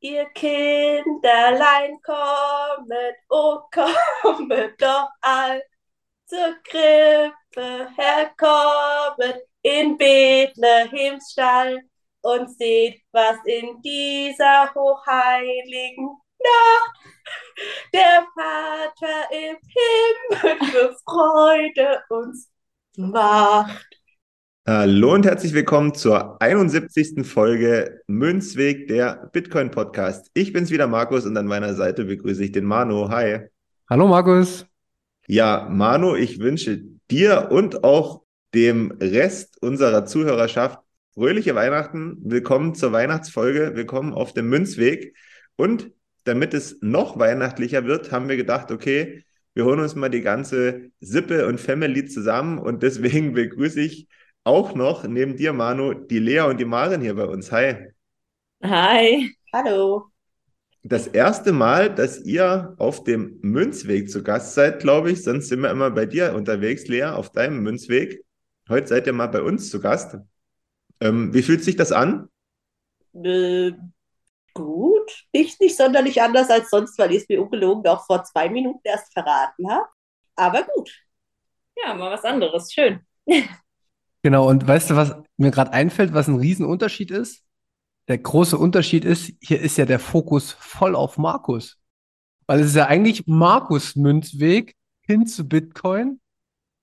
Ihr Kinderlein kommet, oh kommet doch all zur Krippe herkommet in Bethlehems Stall und seht, was in dieser hochheiligen Nacht der Vater im Himmel für Freude uns macht. Hallo und herzlich willkommen zur 71. Folge Münzweg, der Bitcoin Podcast. Ich bin's wieder, Markus, und an meiner Seite begrüße ich den Manu. Hi. Hallo, Markus. Ja, Manu, ich wünsche dir und auch dem Rest unserer Zuhörerschaft fröhliche Weihnachten. Willkommen zur Weihnachtsfolge. Willkommen auf dem Münzweg. Und damit es noch weihnachtlicher wird, haben wir gedacht, okay, wir holen uns mal die ganze Sippe und Family zusammen und deswegen begrüße ich auch noch neben dir, Manu, die Lea und die Maren hier bei uns. Hi. Hi. Hallo. Das erste Mal, dass ihr auf dem Münzweg zu Gast seid, glaube ich. Sonst sind wir immer bei dir unterwegs, Lea, auf deinem Münzweg. Heute seid ihr mal bei uns zu Gast. Ähm, wie fühlt sich das an? Äh, gut. Nicht, nicht sonderlich anders als sonst, weil ich es mir ungelogen auch vor zwei Minuten erst verraten habe. Aber gut. Ja, mal was anderes. Schön. Genau, und weißt du, was mir gerade einfällt, was ein Riesenunterschied ist? Der große Unterschied ist, hier ist ja der Fokus voll auf Markus. Weil es ist ja eigentlich Markus Münzweg hin zu Bitcoin.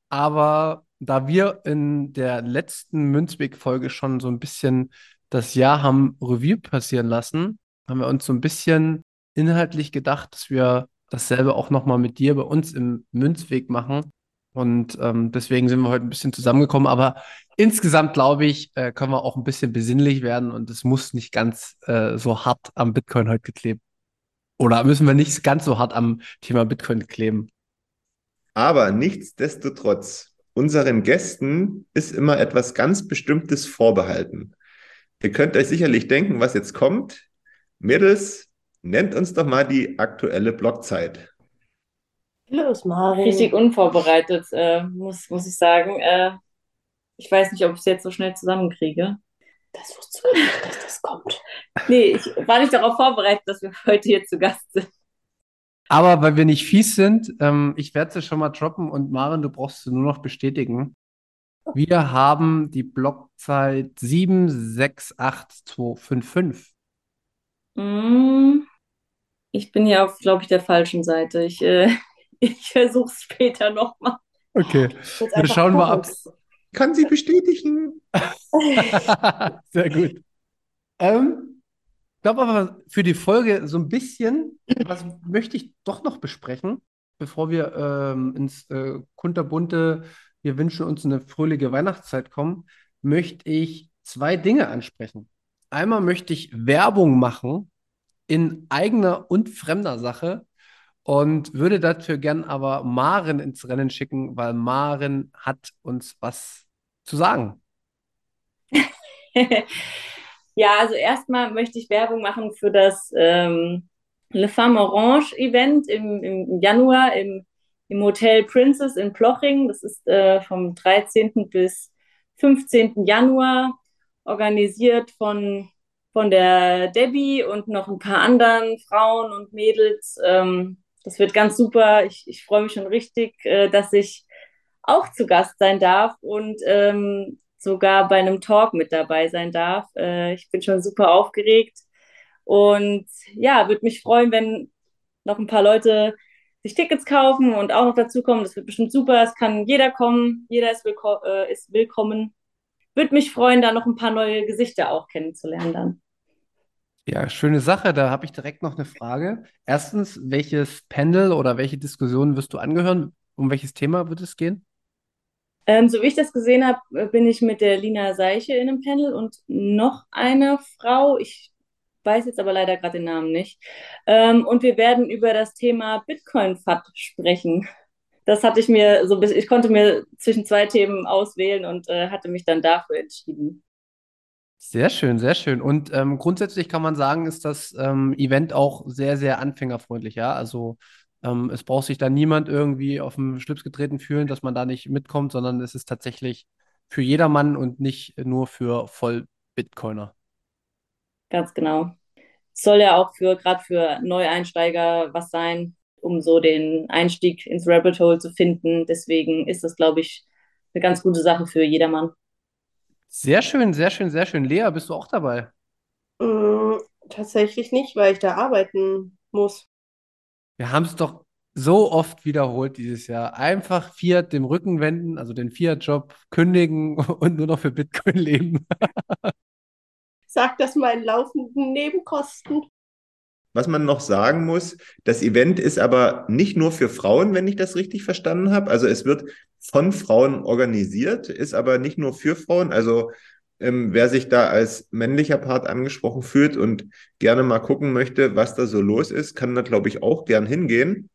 Aber da wir in der letzten Münzweg-Folge schon so ein bisschen das Jahr haben Revue passieren lassen, haben wir uns so ein bisschen inhaltlich gedacht, dass wir dasselbe auch nochmal mit dir bei uns im Münzweg machen und ähm, deswegen sind wir heute ein bisschen zusammengekommen. Aber insgesamt, glaube ich, äh, können wir auch ein bisschen besinnlich werden und es muss nicht ganz äh, so hart am Bitcoin heute kleben. Oder müssen wir nicht ganz so hart am Thema Bitcoin kleben? Aber nichtsdestotrotz, unseren Gästen ist immer etwas ganz Bestimmtes vorbehalten. Ihr könnt euch sicherlich denken, was jetzt kommt. Mädels, nennt uns doch mal die aktuelle Blockzeit. Los, Marin. Richtig unvorbereitet, äh, muss, muss ich sagen. Äh, ich weiß nicht, ob ich es jetzt so schnell zusammenkriege. Das wusste ich nicht, dass das kommt. Nee, ich war nicht darauf vorbereitet, dass wir heute hier zu Gast sind. Aber weil wir nicht fies sind, ähm, ich werde es schon mal droppen und Maren, du brauchst es nur noch bestätigen. Wir haben die Blockzeit 768255. Mm, ich bin hier auf, glaube ich, der falschen Seite. Ich, äh, ich versuche es später nochmal. Okay, wir schauen mal ab. Kann sie bestätigen. Sehr gut. Ähm, ich glaube aber für die Folge so ein bisschen, was möchte ich doch noch besprechen, bevor wir ähm, ins äh, kunterbunte, wir wünschen uns eine fröhliche Weihnachtszeit kommen, möchte ich zwei Dinge ansprechen. Einmal möchte ich Werbung machen in eigener und fremder Sache und würde dafür gern aber Maren ins Rennen schicken, weil Maren hat uns was zu sagen. ja, also erstmal möchte ich Werbung machen für das ähm, Le Femme Orange Event im, im Januar im, im Hotel Princess in Ploching. Das ist äh, vom 13. bis 15. Januar organisiert von, von der Debbie und noch ein paar anderen Frauen und Mädels. Ähm, das wird ganz super. Ich, ich freue mich schon richtig, äh, dass ich auch zu Gast sein darf und ähm, sogar bei einem Talk mit dabei sein darf. Äh, ich bin schon super aufgeregt und ja, würde mich freuen, wenn noch ein paar Leute sich Tickets kaufen und auch noch dazukommen. Das wird bestimmt super. Es kann jeder kommen, jeder ist, willko äh, ist willkommen. Würde mich freuen, da noch ein paar neue Gesichter auch kennenzulernen dann. Ja, schöne Sache. Da habe ich direkt noch eine Frage. Erstens, welches Panel oder welche Diskussion wirst du angehören? Um welches Thema wird es gehen? Ähm, so wie ich das gesehen habe, äh, bin ich mit der Lina Seiche in einem Panel und noch einer Frau. Ich weiß jetzt aber leider gerade den Namen nicht. Ähm, und wir werden über das Thema Bitcoin-FAT sprechen. Das hatte ich mir so, ich konnte mir zwischen zwei Themen auswählen und äh, hatte mich dann dafür entschieden. Sehr schön, sehr schön. Und ähm, grundsätzlich kann man sagen, ist das ähm, Event auch sehr, sehr anfängerfreundlich, ja. Also ähm, es braucht sich da niemand irgendwie auf den Schlips getreten fühlen, dass man da nicht mitkommt, sondern es ist tatsächlich für jedermann und nicht nur für Voll-Bitcoiner. Ganz genau. soll ja auch für gerade für Neueinsteiger was sein, um so den Einstieg ins Rabbit Hole zu finden. Deswegen ist das, glaube ich, eine ganz gute Sache für jedermann. Sehr schön, sehr schön, sehr schön. Lea, bist du auch dabei? Mm, tatsächlich nicht, weil ich da arbeiten muss. Wir haben es doch so oft wiederholt dieses Jahr. Einfach Fiat dem Rücken wenden, also den Fiat-Job kündigen und nur noch für Bitcoin leben. Sagt das meinen laufenden Nebenkosten. Was man noch sagen muss, das Event ist aber nicht nur für Frauen, wenn ich das richtig verstanden habe. Also es wird von Frauen organisiert, ist aber nicht nur für Frauen. Also ähm, wer sich da als männlicher Part angesprochen fühlt und gerne mal gucken möchte, was da so los ist, kann da, glaube ich, auch gern hingehen.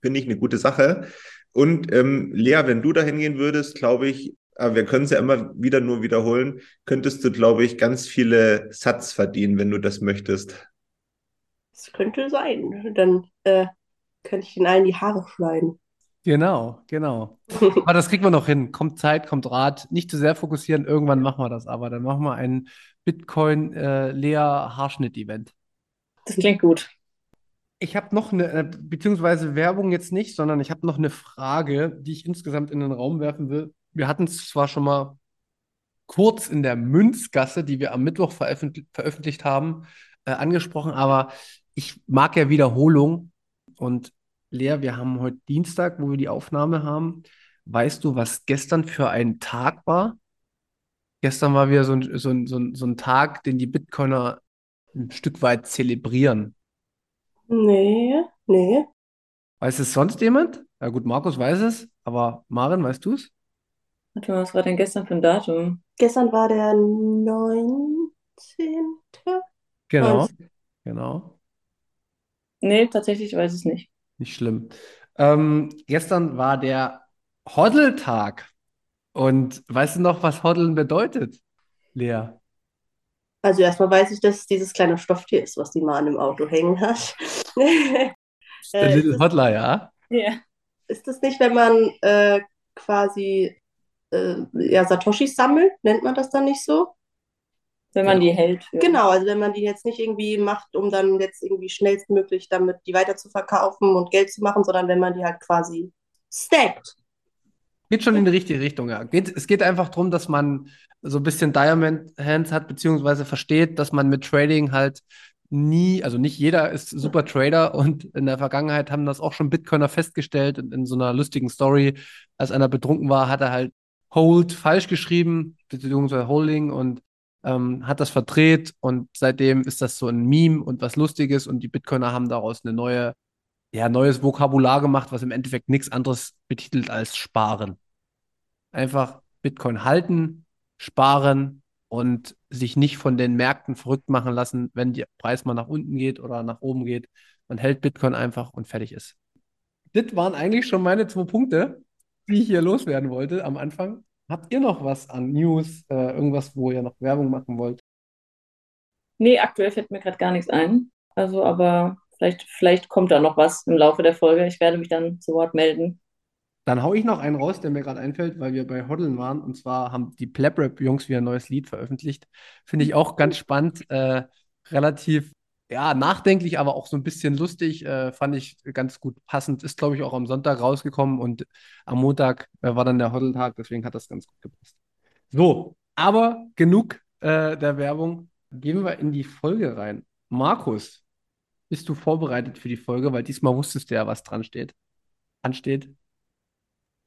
Finde ich eine gute Sache. Und ähm, Lea, wenn du da hingehen würdest, glaube ich, aber wir können es ja immer wieder nur wiederholen, könntest du, glaube ich, ganz viele Satz verdienen, wenn du das möchtest. Das könnte sein. Dann äh, könnte ich den allen die Haare schneiden. Genau, genau. Aber das kriegen wir noch hin. Kommt Zeit, kommt Rat. Nicht zu sehr fokussieren. Irgendwann machen wir das. Aber dann machen wir ein Bitcoin-Lea-Haarschnitt-Event. Das klingt gut. Ich habe noch eine, äh, beziehungsweise Werbung jetzt nicht, sondern ich habe noch eine Frage, die ich insgesamt in den Raum werfen will. Wir hatten es zwar schon mal kurz in der Münzgasse, die wir am Mittwoch veröffentlich veröffentlicht haben, äh, angesprochen, aber ich mag ja Wiederholung. Und Lea, wir haben heute Dienstag, wo wir die Aufnahme haben. Weißt du, was gestern für ein Tag war? Gestern war wieder so ein, so ein, so ein, so ein Tag, den die Bitcoiner ein Stück weit zelebrieren. Nee, nee. Weiß es sonst jemand? Ja gut, Markus weiß es, aber Maren, weißt du es? Warte mal, was war denn gestern für ein Datum? Gestern war der 19. Genau, Weiß. genau. Nee, tatsächlich weiß ich es nicht. Nicht schlimm. Ähm, gestern war der Hodl-Tag. Und weißt du noch, was Hoddeln bedeutet, Lea? Also erstmal weiß ich, dass es dieses kleine Stofftier ist, was die Mann im Auto hängen hat. Der Äh, Little ist, Hodler, ja? Ja. ist das nicht, wenn man äh, quasi äh, ja, Satoshis sammelt? Nennt man das dann nicht so? Wenn man die hält. Für. Genau, also wenn man die jetzt nicht irgendwie macht, um dann jetzt irgendwie schnellstmöglich damit die weiter zu verkaufen und Geld zu machen, sondern wenn man die halt quasi stackt. Geht schon in die richtige Richtung, ja. Geht, es geht einfach darum, dass man so ein bisschen Diamond Hands hat, beziehungsweise versteht, dass man mit Trading halt nie, also nicht jeder ist super Trader und in der Vergangenheit haben das auch schon Bitcoiner festgestellt in, in so einer lustigen Story. Als einer betrunken war, hat er halt Hold falsch geschrieben, beziehungsweise Holding und ähm, hat das verdreht und seitdem ist das so ein Meme und was Lustiges und die Bitcoiner haben daraus eine neue, ja, neues Vokabular gemacht, was im Endeffekt nichts anderes betitelt als Sparen. Einfach Bitcoin halten, sparen und sich nicht von den Märkten verrückt machen lassen, wenn der Preis mal nach unten geht oder nach oben geht. Man hält Bitcoin einfach und fertig ist. Das waren eigentlich schon meine zwei Punkte, die ich hier loswerden wollte am Anfang. Habt ihr noch was an News, äh, irgendwas, wo ihr noch Werbung machen wollt? Nee, aktuell fällt mir gerade gar nichts ein. Also, aber vielleicht, vielleicht kommt da noch was im Laufe der Folge. Ich werde mich dann zu Wort melden. Dann hau ich noch einen raus, der mir gerade einfällt, weil wir bei Hoddeln waren. Und zwar haben die Plap-Rap-Jungs wieder ein neues Lied veröffentlicht. Finde ich auch ganz spannend. Äh, relativ, ja, nachdenklich, aber auch so ein bisschen lustig. Äh, fand ich ganz gut passend. Ist, glaube ich, auch am Sonntag rausgekommen und am Montag äh, war dann der Hoddeltag. Deswegen hat das ganz gut gepasst. So, aber genug äh, der Werbung. Gehen wir in die Folge rein. Markus, bist du vorbereitet für die Folge? Weil diesmal wusstest du ja, was dran steht. Ansteht.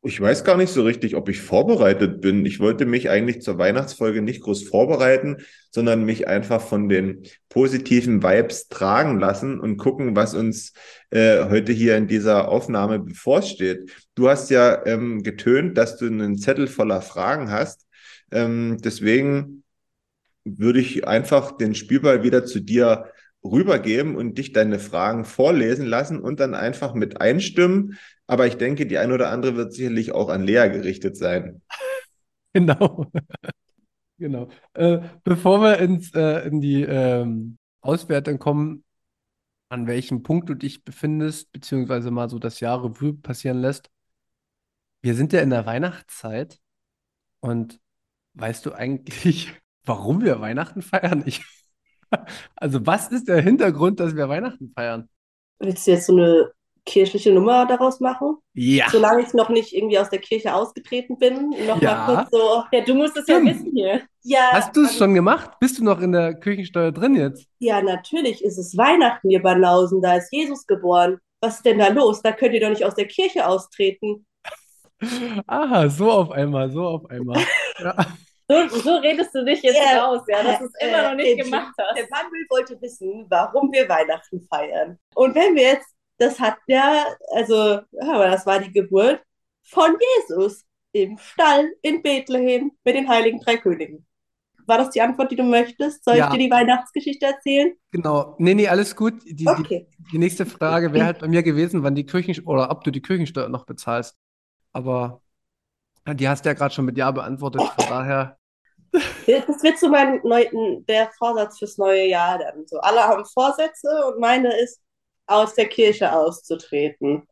Ich weiß gar nicht so richtig, ob ich vorbereitet bin. Ich wollte mich eigentlich zur Weihnachtsfolge nicht groß vorbereiten, sondern mich einfach von den positiven Vibes tragen lassen und gucken, was uns äh, heute hier in dieser Aufnahme bevorsteht. Du hast ja ähm, getönt, dass du einen Zettel voller Fragen hast. Ähm, deswegen würde ich einfach den Spielball wieder zu dir rübergeben und dich deine Fragen vorlesen lassen und dann einfach mit einstimmen. Aber ich denke, die ein oder andere wird sicherlich auch an Lea gerichtet sein. Genau. Genau. Äh, bevor wir ins, äh, in die ähm, Auswertung kommen, an welchem Punkt du dich befindest, beziehungsweise mal so das Jahr Revue passieren lässt. Wir sind ja in der Weihnachtszeit und weißt du eigentlich, warum wir Weihnachten feiern? Ich, Also, was ist der Hintergrund, dass wir Weihnachten feiern? Willst du jetzt so eine kirchliche Nummer daraus machen? Ja. Solange ich noch nicht irgendwie aus der Kirche ausgetreten bin, noch Ja. kurz so. Ja, du musst es ja wissen hier. Ja, Hast du es also- schon gemacht? Bist du noch in der Kirchensteuer drin jetzt? Ja, natürlich ist es Weihnachten, ihr Banausen. Da ist Jesus geboren. Was ist denn da los? Da könnt ihr doch nicht aus der Kirche austreten. Aha, so auf einmal, so auf einmal. Ja. So, so redest du dich jetzt Ja, raus, ja, dass du es äh, immer noch nicht äh, gemacht Der hast. Manuel wollte wissen, warum wir Weihnachten feiern. Und wenn wir jetzt, das hat ja, also, aber das war die Geburt von Jesus im Stall in Bethlehem mit den heiligen drei Königen. War das die Antwort, die du möchtest? Soll Ja. ich dir die Weihnachtsgeschichte erzählen? Genau. Nee, nee, alles gut. Die, die, Okay. die nächste Frage wäre halt bei mir gewesen, wann die Kirchen oder ob du die Kirchensteuer noch bezahlst. Aber die hast du ja gerade schon mit Ja beantwortet. Von daher, Das wird so mein neu, der Vorsatz fürs neue Jahr dann. So, alle haben Vorsätze und meine ist, aus der Kirche auszutreten.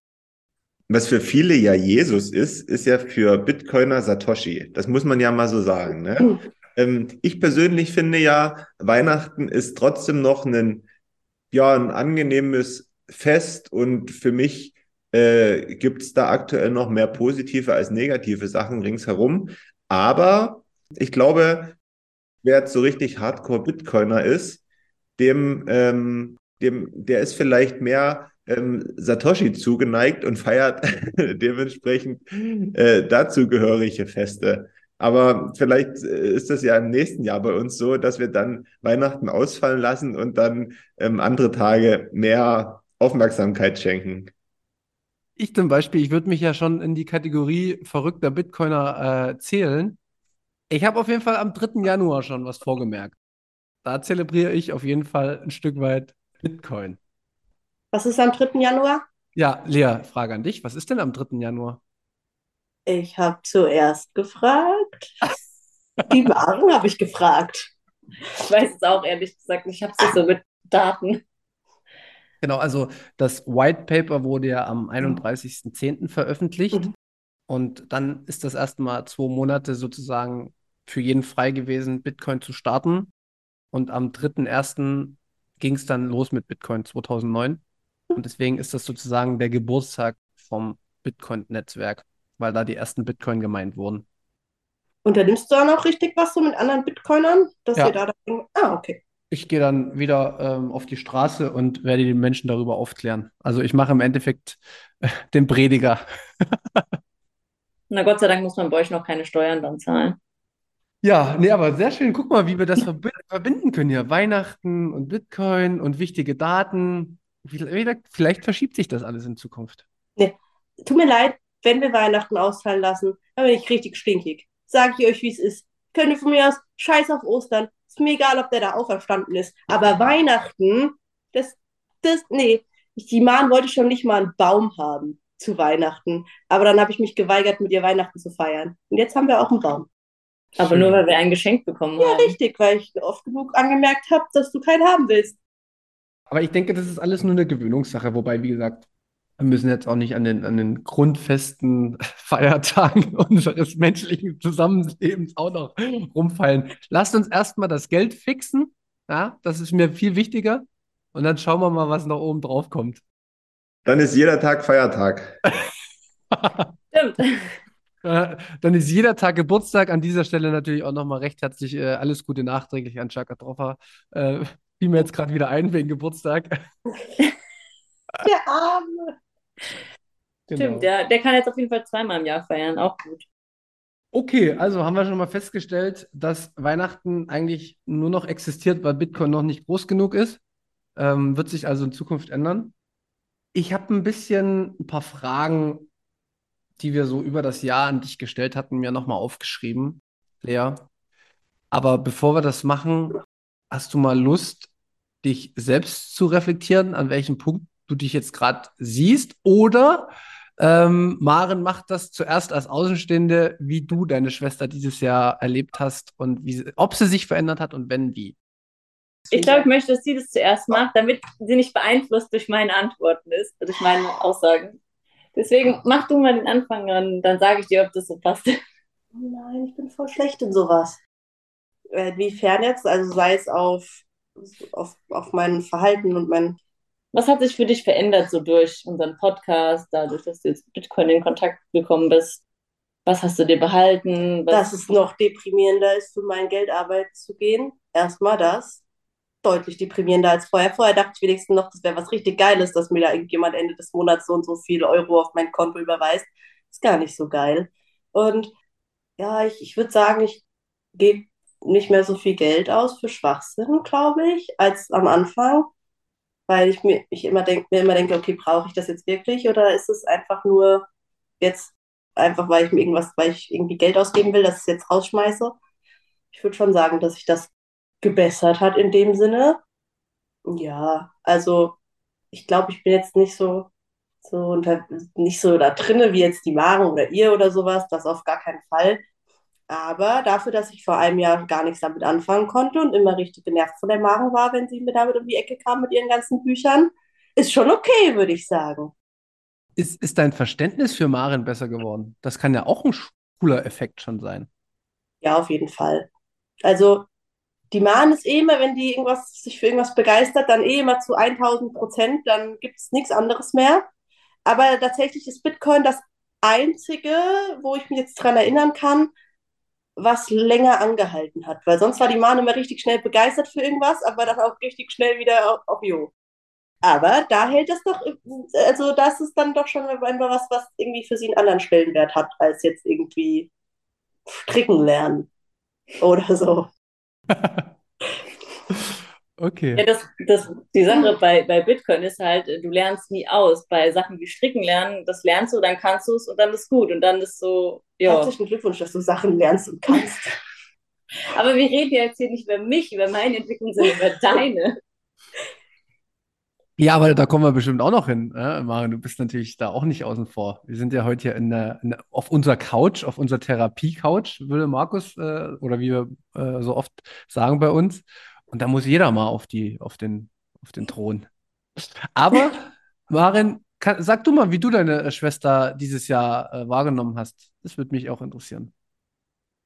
Was für viele ja Jesus ist, ist ja für Bitcoiner Satoshi. Das muss man ja mal so sagen. Ne? Ähm, ich persönlich finde ja, Weihnachten ist trotzdem noch ein, ja, ein angenehmes Fest und für mich äh, gibt es da aktuell noch mehr positive als negative Sachen ringsherum. Aber ich glaube, wer jetzt so richtig Hardcore-Bitcoiner ist, dem, ähm, dem, der ist vielleicht mehr ähm, Satoshi zugeneigt und feiert dementsprechend äh, dazugehörige Feste. Aber vielleicht äh, ist das ja im nächsten Jahr bei uns so, dass wir dann Weihnachten ausfallen lassen und dann ähm, andere Tage mehr Aufmerksamkeit schenken. Ich zum Beispiel, ich würde mich ja schon in die Kategorie verrückter Bitcoiner äh, zählen. Ich habe auf jeden Fall am 3. Januar schon was vorgemerkt. Da zelebriere ich auf jeden Fall ein Stück weit Bitcoin. Was ist am 3. Januar? Ja, Lea, Frage an dich. Was ist denn am 3. Januar? Ich habe zuerst gefragt. Die Maren habe ich gefragt. Ich weiß es auch ehrlich gesagt nicht. Ich habe es nicht so mit Daten. Genau, also das White Paper wurde ja am 31.10. veröffentlicht Mhm. und dann ist das erstmal zwei Monate sozusagen für jeden frei gewesen, Bitcoin zu starten. Und am 3.1. ging es dann los mit Bitcoin 2009. Und deswegen ist das sozusagen der Geburtstag vom Bitcoin-Netzwerk, weil da die ersten Bitcoin gemeint wurden. Unternimmst du auch noch richtig was so mit anderen Bitcoinern? Dass Ja. ihr da dann, ah, okay. Ich gehe dann wieder ähm, auf die Straße und werde die Menschen darüber aufklären. Also ich mache im Endeffekt äh, den Prediger. Na Gott sei Dank muss man bei euch noch keine Steuern dann zahlen. Ja, nee, aber sehr schön. Guck mal, wie wir das verbi- verbinden können hier. Weihnachten und Bitcoin und wichtige Daten. Vielleicht, vielleicht verschiebt sich das alles in Zukunft. Tut mir leid, wenn wir Weihnachten ausfallen lassen, dann bin ich richtig stinkig. Sag ich euch, wie es ist. Könnt ihr von mir aus Scheiß auf Ostern. Ist mir egal, ob der da auferstanden ist. Aber Weihnachten, das, das, nee. Die Maren wollte schon nicht mal einen Baum haben zu Weihnachten. Aber dann habe ich mich geweigert, mit ihr Weihnachten zu feiern. Und jetzt haben wir auch einen Baum. Aber Schön. nur weil wir ein Geschenk bekommen Ja, haben. richtig, weil ich oft genug angemerkt habe, dass du keinen haben willst. Aber ich denke, das ist alles nur eine Gewöhnungssache. Wobei, wie gesagt, wir müssen jetzt auch nicht an den, an den grundfesten Feiertagen unseres menschlichen Zusammenlebens auch noch rumfallen. Lasst uns erstmal das Geld fixen. Ja, das ist mir viel wichtiger. Und dann schauen wir mal, was noch oben drauf kommt. Dann ist jeder Tag Feiertag. Stimmt. Dann ist jeder Tag Geburtstag. An dieser Stelle natürlich auch nochmal recht herzlich äh, alles Gute nachträglich an Chaka Troffer. Äh, fiel mir jetzt gerade wieder ein wegen Geburtstag. Der Arme. Genau. Stimmt, der, der kann jetzt auf jeden Fall zweimal im Jahr feiern. Auch gut. Okay, also haben wir schon mal festgestellt, dass Weihnachten eigentlich nur noch existiert, weil Bitcoin noch nicht groß genug ist. Ähm, wird sich also in Zukunft ändern. Ich habe ein bisschen ein paar Fragen, die wir so über das Jahr an dich gestellt hatten, mir nochmal aufgeschrieben, Lea. Aber bevor wir das machen, hast du mal Lust, dich selbst zu reflektieren, an welchem Punkt du dich jetzt gerade siehst? Oder ähm, Maren macht das zuerst als Außenstehende, wie du deine Schwester dieses Jahr erlebt hast und wie, ob sie sich verändert hat und wenn, wie. Ich glaube, ich möchte, dass sie das zuerst macht, damit sie nicht beeinflusst durch meine Antworten ist, durch meine Aussagen. Deswegen mach du mal den Anfang an, dann sage ich dir, ob das so passt. Oh nein, ich bin voll schlecht in sowas. Äh, Inwiefern jetzt? Also sei es auf auf, auf mein Verhalten und mein. Was hat sich für dich verändert, so durch unseren Podcast, dadurch, dass du jetzt mit Bitcoin in Kontakt gekommen bist? Was hast du dir behalten? Was Dass es noch deprimierender ist, für mein Geld arbeiten zu gehen. Erstmal das. Deutlich deprimierender als vorher. Vorher dachte ich wenigstens noch, das wäre was richtig Geiles, dass mir da irgendjemand Ende des Monats so und so viele Euro auf mein Konto überweist. Ist gar nicht so geil. Und ja, ich, ich würde sagen, ich gebe nicht mehr so viel Geld aus für Schwachsinn, glaube ich, als am Anfang. Weil ich mir, ich immer denk, mir immer denke, okay, brauche ich das jetzt wirklich oder ist es einfach nur jetzt einfach, weil ich mir irgendwas, weil ich irgendwie Geld ausgeben will, dass ich es jetzt rausschmeiße? Ich würde schon sagen, dass sich das gebessert hat in dem Sinne. Ja, also ich glaube, ich bin jetzt nicht so, so unter, nicht so da drinne wie jetzt die Maren oder ihr oder sowas, das auf gar keinen Fall. Aber dafür, dass ich vor einem Jahr gar nichts damit anfangen konnte und immer richtig genervt von der Maren war, wenn sie mir damit um die Ecke kam mit ihren ganzen Büchern, ist schon okay, würde ich sagen. Ist, ist dein Verständnis für Maren besser geworden? Das kann ja auch ein cooler Effekt schon sein. Ja, auf jeden Fall. Also, die Maren ist eh immer, wenn die irgendwas, sich für irgendwas begeistert, dann eh immer zu 1000 Prozent, dann gibt es nichts anderes mehr. Aber tatsächlich ist Bitcoin das einzige, wo ich mich jetzt dran erinnern kann, was länger angehalten hat. Weil sonst war die Maren immer richtig schnell begeistert für irgendwas, aber dann auch richtig schnell wieder auf, Jo. Aber da hält es doch, also das ist dann doch schon einfach was, was irgendwie für sie einen anderen Stellenwert hat, als jetzt irgendwie stricken lernen oder so. Okay. Ja, das, das, die Sache bei, bei Bitcoin ist halt, du lernst nie aus. Bei Sachen wie Stricken lernen, das lernst du, dann kannst du es und dann ist gut. Und dann ist so, ja. Herzlichen Glückwunsch, dass du Sachen lernst und kannst. Aber wir reden ja jetzt hier nicht über mich, über meine Entwicklung, sondern über deine. Ja, aber da kommen wir bestimmt auch noch hin. Äh, Maren, du bist natürlich da auch nicht außen vor. Wir sind ja heute hier in der, in der, auf unserer Couch, auf unserer Therapie-Couch, würde Markus, äh, oder wie wir äh, so oft sagen bei uns. Und da muss jeder mal auf, die, auf, den, auf den Thron. Aber, Maren, kann, sag du mal, wie du deine Schwester dieses Jahr äh, wahrgenommen hast. Das würde mich auch interessieren.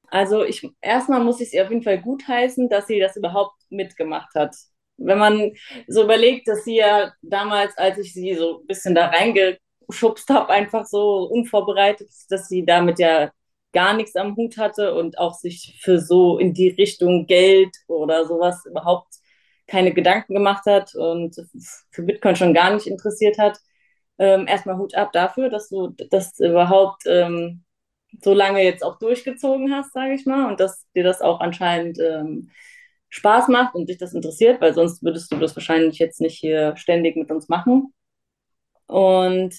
Also ich erstmal muss ich sie auf jeden Fall gutheißen, dass sie das überhaupt mitgemacht hat. Wenn man so überlegt, dass sie ja damals, als ich sie so ein bisschen da reingeschubst habe, einfach so unvorbereitet, dass sie damit ja gar nichts am Hut hatte und auch sich für so in die Richtung Geld oder sowas überhaupt keine Gedanken gemacht hat und für Bitcoin schon gar nicht interessiert hat. Ähm, erstmal Hut ab dafür, dass du das überhaupt ähm, so lange jetzt auch durchgezogen hast, sage ich mal, und dass dir das auch anscheinend ähm, Spaß macht und dich das interessiert, weil sonst würdest du das wahrscheinlich jetzt nicht hier ständig mit uns machen. Und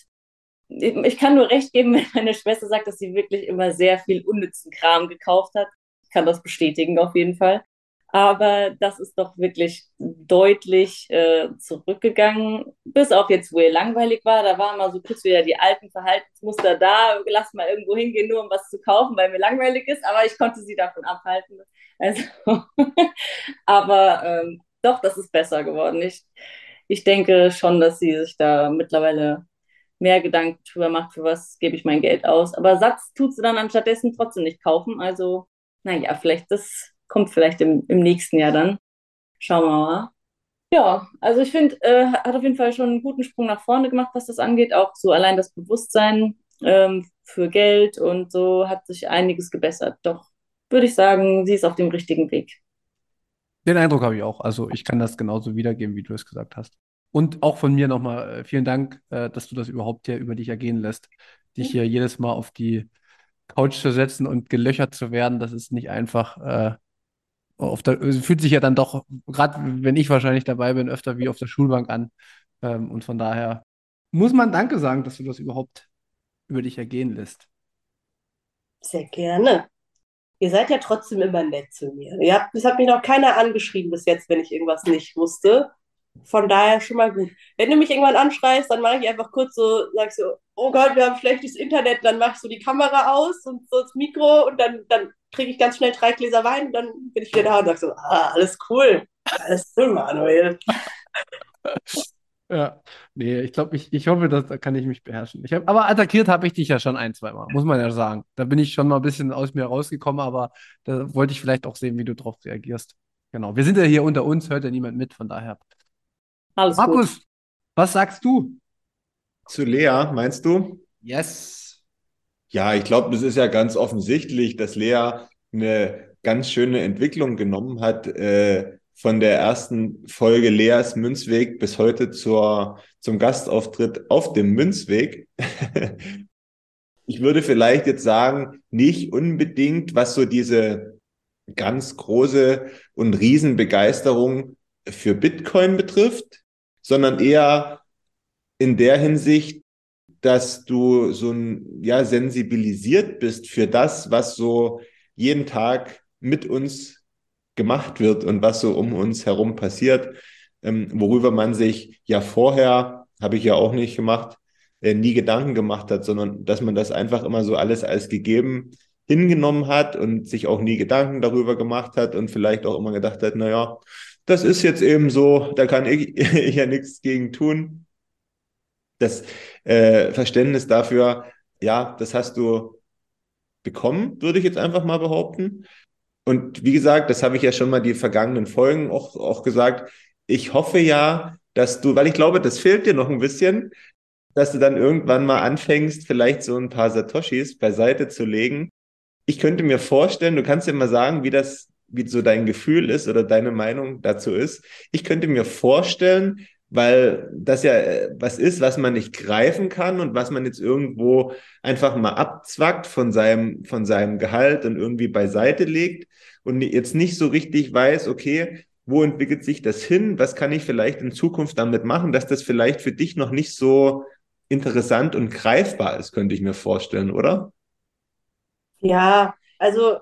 ich kann nur recht geben, wenn meine Schwester sagt, dass sie wirklich immer sehr viel unnützen Kram gekauft hat. Ich kann das bestätigen auf jeden Fall. Aber das ist doch wirklich deutlich äh, zurückgegangen. Bis auf jetzt, wo ihr langweilig war, da waren mal so kurz wieder die alten Verhaltensmuster da. Lass mal irgendwo hingehen, nur um was zu kaufen, weil mir langweilig ist. Aber ich konnte sie davon abhalten. Also aber ähm, doch, das ist besser geworden. Ich, ich denke schon, dass sie sich da mittlerweile mehr Gedanken drüber macht, für was gebe ich mein Geld aus. Aber Satz tut sie dann anstattdessen trotzdem nicht kaufen. Also, naja, vielleicht das kommt vielleicht im, im nächsten Jahr dann. Schauen wir mal. Ja, also ich finde, äh, hat auf jeden Fall schon einen guten Sprung nach vorne gemacht, was das angeht. Auch so allein das Bewusstsein ähm, für Geld und so hat sich einiges gebessert. Doch würde ich sagen, sie ist auf dem richtigen Weg. Den Eindruck habe ich auch. Also ich kann das genauso wiedergeben, wie du es gesagt hast. Und auch von mir nochmal äh, vielen Dank, äh, dass du das überhaupt hier über dich ergehen lässt. Dich hier jedes Mal auf die Couch zu setzen und gelöchert zu werden, das ist nicht einfach. Äh, der, fühlt sich ja dann doch, gerade wenn ich wahrscheinlich dabei bin, öfter wie auf der Schulbank an. Ähm, und von daher muss man Danke sagen, dass du das überhaupt über dich ergehen lässt. Sehr gerne. Ihr seid ja trotzdem immer nett zu mir. Ihr habt, es hat mich noch keiner angeschrieben bis jetzt, wenn ich irgendwas nicht wusste. Von daher schon mal gut. Wenn du mich irgendwann anschreist, dann mache ich einfach kurz so, sag ich so, oh Gott, wir haben schlechtes Internet, dann mache ich so die Kamera aus und so das Mikro und dann, dann trinke ich ganz schnell drei Gläser Wein und dann bin ich wieder da und sage so, ah, alles cool. Alles cool, Manuel. Ja, nee, ich glaube, ich, ich hoffe, dass, da kann ich mich beherrschen. Ich hab, aber attackiert habe ich dich ja schon ein, zwei Mal, muss man ja sagen. Da bin ich schon mal ein bisschen aus mir rausgekommen, aber da wollte ich vielleicht auch sehen, wie du drauf reagierst. Genau. Wir sind ja hier unter uns, hört ja niemand mit, von daher. Alles Markus, gut. was sagst du? Zu Lea, meinst du? Yes. Ja, ich glaube, das ist ja ganz offensichtlich, dass Lea eine ganz schöne Entwicklung genommen hat, äh, von der ersten Folge Leas Münzweg bis heute zur, zum Gastauftritt auf dem Münzweg. ich würde vielleicht jetzt sagen, nicht unbedingt, was so diese ganz große und Riesenbegeisterung für Bitcoin betrifft, sondern eher in der Hinsicht, dass du so ein, ja, sensibilisiert bist für das, was so jeden Tag mit uns gemacht wird und was so um uns herum passiert, ähm, worüber man sich ja vorher, habe ich ja auch nicht gemacht, äh, nie Gedanken gemacht hat, sondern dass man das einfach immer so alles als gegeben hingenommen hat und sich auch nie Gedanken darüber gemacht hat und vielleicht auch immer gedacht hat, naja, das ist jetzt eben so, da kann ich, ich ja nichts gegen tun. Das äh, Verständnis dafür, ja, das hast du bekommen, würde ich jetzt einfach mal behaupten. Und wie gesagt, das habe ich ja schon mal die vergangenen Folgen auch, auch gesagt. Ich hoffe ja, dass du, weil ich glaube, das fehlt dir noch ein bisschen, dass du dann irgendwann mal anfängst, vielleicht so ein paar Satoshis beiseite zu legen. Ich könnte mir vorstellen, du kannst ja mal sagen, wie das, wie so dein Gefühl ist oder deine Meinung dazu ist. Ich könnte mir vorstellen, weil das ja äh, was ist, was man nicht greifen kann und was man jetzt irgendwo einfach mal abzwackt von seinem, von seinem Gehalt und irgendwie beiseite legt und jetzt nicht so richtig weiß, okay, wo entwickelt sich das hin? Was kann ich vielleicht in Zukunft damit machen, dass das vielleicht für dich noch nicht so interessant und greifbar ist, könnte ich mir vorstellen, oder? Ja, also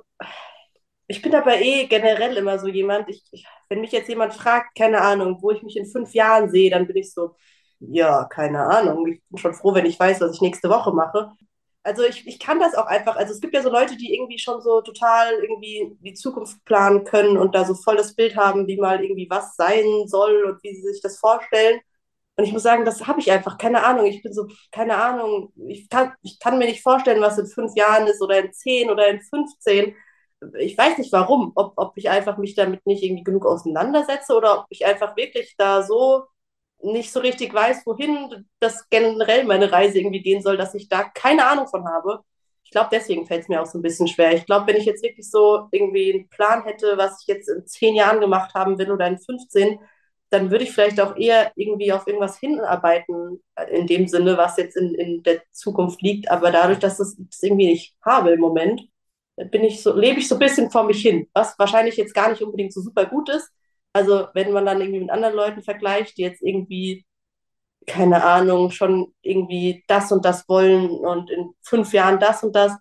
ich bin aber eh generell immer so jemand, ich, ich, wenn mich jetzt jemand fragt, keine Ahnung, wo ich mich in fünf Jahren sehe, dann bin ich so, ja, keine Ahnung. Ich bin schon froh, wenn ich weiß, was ich nächste Woche mache. Also ich, ich kann das auch einfach, also es gibt ja so Leute, die irgendwie schon so total irgendwie die Zukunft planen können und da so voll das Bild haben, wie mal irgendwie was sein soll und wie sie sich das vorstellen. Und ich muss sagen, das habe ich einfach, keine Ahnung. Ich bin so, keine Ahnung, ich kann, ich kann mir nicht vorstellen, was in fünf Jahren ist oder in zehn oder in 15 ich weiß nicht warum, ob, ob ich einfach mich damit nicht irgendwie genug auseinandersetze oder ob ich einfach wirklich da so nicht so richtig weiß, wohin das generell meine Reise irgendwie gehen soll, dass ich da keine Ahnung von habe. Ich glaube, deswegen fällt es mir auch so ein bisschen schwer. Ich glaube, wenn ich jetzt wirklich so irgendwie einen Plan hätte, was ich jetzt in zehn Jahren gemacht haben will oder in 15, dann würde ich vielleicht auch eher irgendwie auf irgendwas hinarbeiten, in dem Sinne, was jetzt in, in der Zukunft liegt. Aber dadurch, dass ich das irgendwie nicht habe im Moment, bin ich so, lebe ich so ein bisschen vor mich hin, was wahrscheinlich jetzt gar nicht unbedingt so super gut ist. Also wenn man dann irgendwie mit anderen Leuten vergleicht, die jetzt irgendwie, keine Ahnung, schon irgendwie das und das wollen und in fünf Jahren das und das.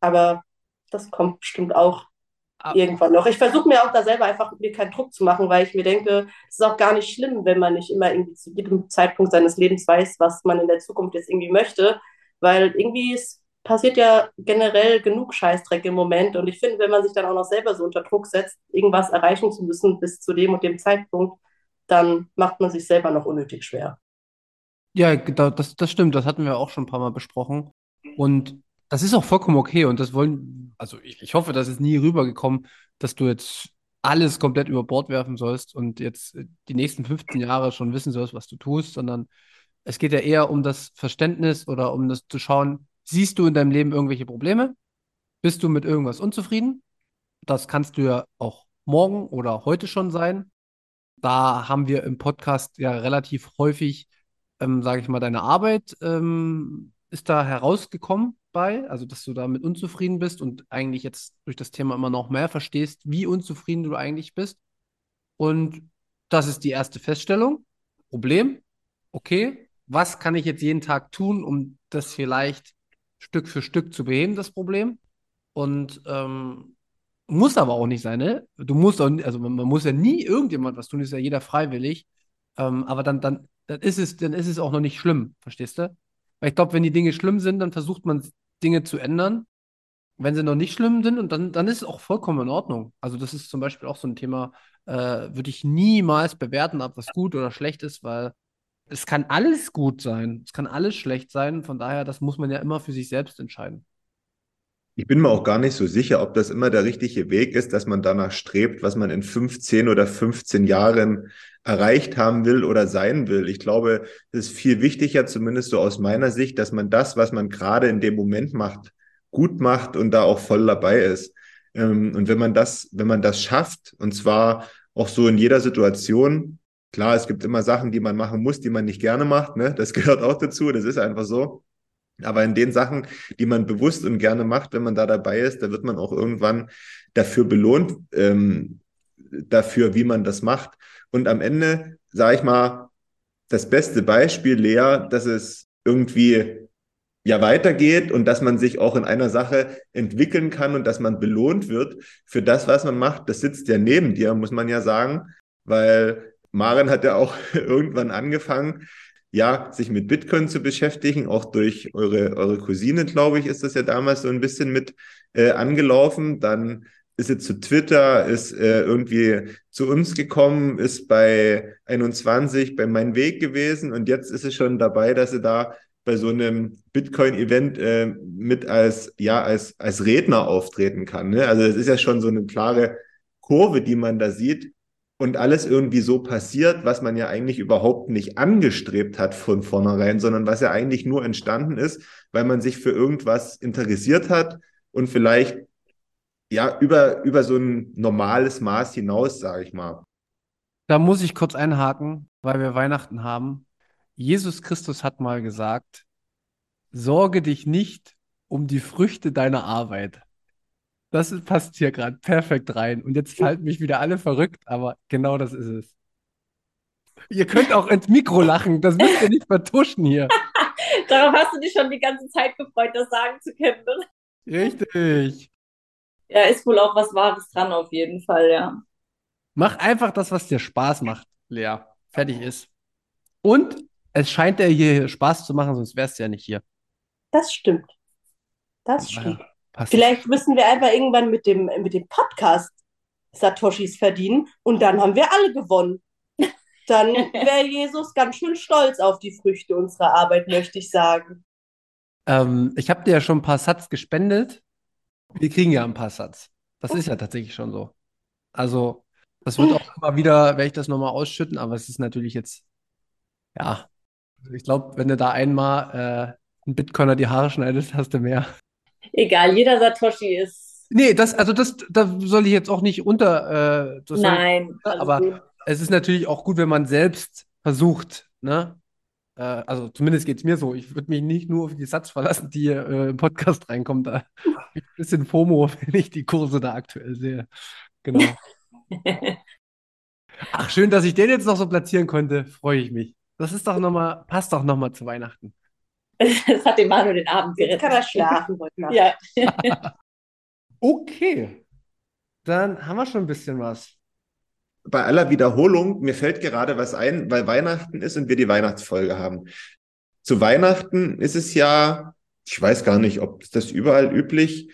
Aber das kommt bestimmt auch ah. irgendwann noch. Ich versuche mir auch da selber einfach mir keinen Druck zu machen, weil ich mir denke, es ist auch gar nicht schlimm, wenn man nicht immer irgendwie zu jedem Zeitpunkt seines Lebens weiß, was man in der Zukunft jetzt irgendwie möchte, weil irgendwie ist passiert ja generell genug Scheißdreck im Moment. Und ich finde, wenn man sich dann auch noch selber so unter Druck setzt, irgendwas erreichen zu müssen bis zu dem und dem Zeitpunkt, dann macht man sich selber noch unnötig schwer. Ja, das, das stimmt. Das hatten wir auch schon ein paar Mal besprochen. Und das ist auch vollkommen okay. Und das wollen, also ich, ich hoffe, das ist nie rübergekommen, dass du jetzt alles komplett über Bord werfen sollst und jetzt die nächsten 15 Jahre schon wissen sollst, was du tust, sondern es geht ja eher um das Verständnis oder um das zu schauen, Siehst du in deinem Leben irgendwelche Probleme? Bist du mit irgendwas unzufrieden? Das kannst du ja auch morgen oder heute schon sein. Da haben wir im Podcast ja relativ häufig, ähm, sage ich mal, deine Arbeit ähm, ist da herausgekommen bei, also dass du damit unzufrieden bist und eigentlich jetzt durch das Thema immer noch mehr verstehst, wie unzufrieden du eigentlich bist. Und das ist die erste Feststellung. Problem, okay, was kann ich jetzt jeden Tag tun, um das vielleicht Stück für Stück zu beheben, das Problem. Und ähm, muss aber auch nicht sein, ne? Du musst auch, also man, man, muss ja nie irgendjemand was tun, ist ja jeder freiwillig. Ähm, aber dann, dann, dann ist es, dann ist es auch noch nicht schlimm, verstehst du? Weil ich glaube, wenn die Dinge schlimm sind, dann versucht man Dinge zu ändern. Wenn sie noch nicht schlimm sind, und dann, dann ist es auch vollkommen in Ordnung. Also, das ist zum Beispiel auch so ein Thema, äh, würde ich niemals bewerten, ob was gut oder schlecht ist, weil es kann alles gut sein, es kann alles schlecht sein. Von daher, das muss man ja immer für sich selbst entscheiden. Ich bin mir auch gar nicht so sicher, ob das immer der richtige Weg ist, dass man danach strebt, was man in 15 oder 15 Jahren erreicht haben will oder sein will. Ich glaube, es ist viel wichtiger, zumindest so aus meiner Sicht, dass man das, was man gerade in dem Moment macht, gut macht und da auch voll dabei ist. Ähm, und wenn man das, wenn man das schafft, und zwar auch so in jeder Situation, klar, es gibt immer Sachen, die man machen muss, die man nicht gerne macht, ne? Das gehört auch dazu, das ist einfach so. Aber in den Sachen, die man bewusst und gerne macht, wenn man da dabei ist, da wird man auch irgendwann dafür belohnt, ähm, dafür, wie man das macht. Und am Ende, sage ich mal, das beste Beispiel, Lea, dass es irgendwie ja weitergeht und dass man sich auch in einer Sache entwickeln kann und dass man belohnt wird für das, was man macht. Das sitzt ja neben dir, muss man ja sagen, weil Maren hat ja auch irgendwann angefangen, ja, sich mit Bitcoin zu beschäftigen, auch durch eure, eure Cousine, glaube ich, ist das ja damals so ein bisschen mit äh, angelaufen. Dann ist sie zu Twitter, ist äh, irgendwie zu uns gekommen, ist bei 21 bei Mein Weg gewesen und jetzt ist sie schon dabei, dass sie da bei so einem Bitcoin-Event äh, mit als, ja, als, als Redner auftreten kann. Ne? Also das ist ja schon so eine klare Kurve, die man da sieht und alles irgendwie so passiert, was man ja eigentlich überhaupt nicht angestrebt hat von vornherein, sondern was ja eigentlich nur entstanden ist, weil man sich für irgendwas interessiert hat und vielleicht ja, über, über so ein normales Maß hinaus, sage ich mal. Da muss ich kurz einhaken, weil wir Weihnachten haben. Jesus Christus hat mal gesagt, sorge dich nicht um die Früchte deiner Arbeit. Das passt hier gerade perfekt rein. Und jetzt fallen mich wieder alle verrückt, aber genau das ist es. Ihr könnt auch ins Mikro lachen, das müsst ihr nicht vertuschen hier. Darauf hast du dich schon die ganze Zeit gefreut, das sagen zu können. Ne? Richtig. Ja, ist wohl auch was Wahres dran, auf jeden Fall, ja. Mach einfach das, was dir Spaß macht, Lea. Fertig ist. Und es scheint dir hier Spaß zu machen, sonst wärst du ja nicht hier. Das stimmt. Das stimmt. Ja, Vielleicht müssen wir einfach irgendwann mit dem, mit dem Podcast Satoshis verdienen und dann haben wir alle gewonnen. Dann wäre Jesus ganz schön stolz auf die Früchte unserer Arbeit, möchte ich sagen. Ähm, ich habe dir ja schon ein paar Satz gespendet. Wir kriegen ja ein paar Satz. Das ist ja tatsächlich schon so. Also, das wird auch immer wieder, werde ich das nochmal ausschütten, aber es ist natürlich jetzt, ja, also ich glaube, wenn du da einmal äh, einen Bitcoiner die Haare schneidest, hast du mehr. Egal, jeder Satoshi ist. Nee, das, also das, da soll ich jetzt auch nicht unter. Äh, Nein, ich, aber gut. es ist natürlich auch gut, wenn man selbst versucht, ne? Äh, also zumindest geht es mir so. Ich würde mich nicht nur auf die Satz verlassen, die hier äh, im Podcast reinkommt. Da ein bisschen FOMO, wenn ich die Kurse da aktuell sehe. Genau. Ach, schön, dass ich den jetzt noch so platzieren konnte. Freue ich mich. Das ist doch noch mal, passt doch nochmal zu Weihnachten. Das hat dem Manu den Abend gerettet. Kann er schlafen. Ja. okay. Dann haben wir schon ein bisschen was bei aller Wiederholung, mir fällt gerade was ein, weil Weihnachten ist und wir die Weihnachtsfolge haben. Zu Weihnachten ist es ja, ich weiß gar nicht, ob das überall üblich,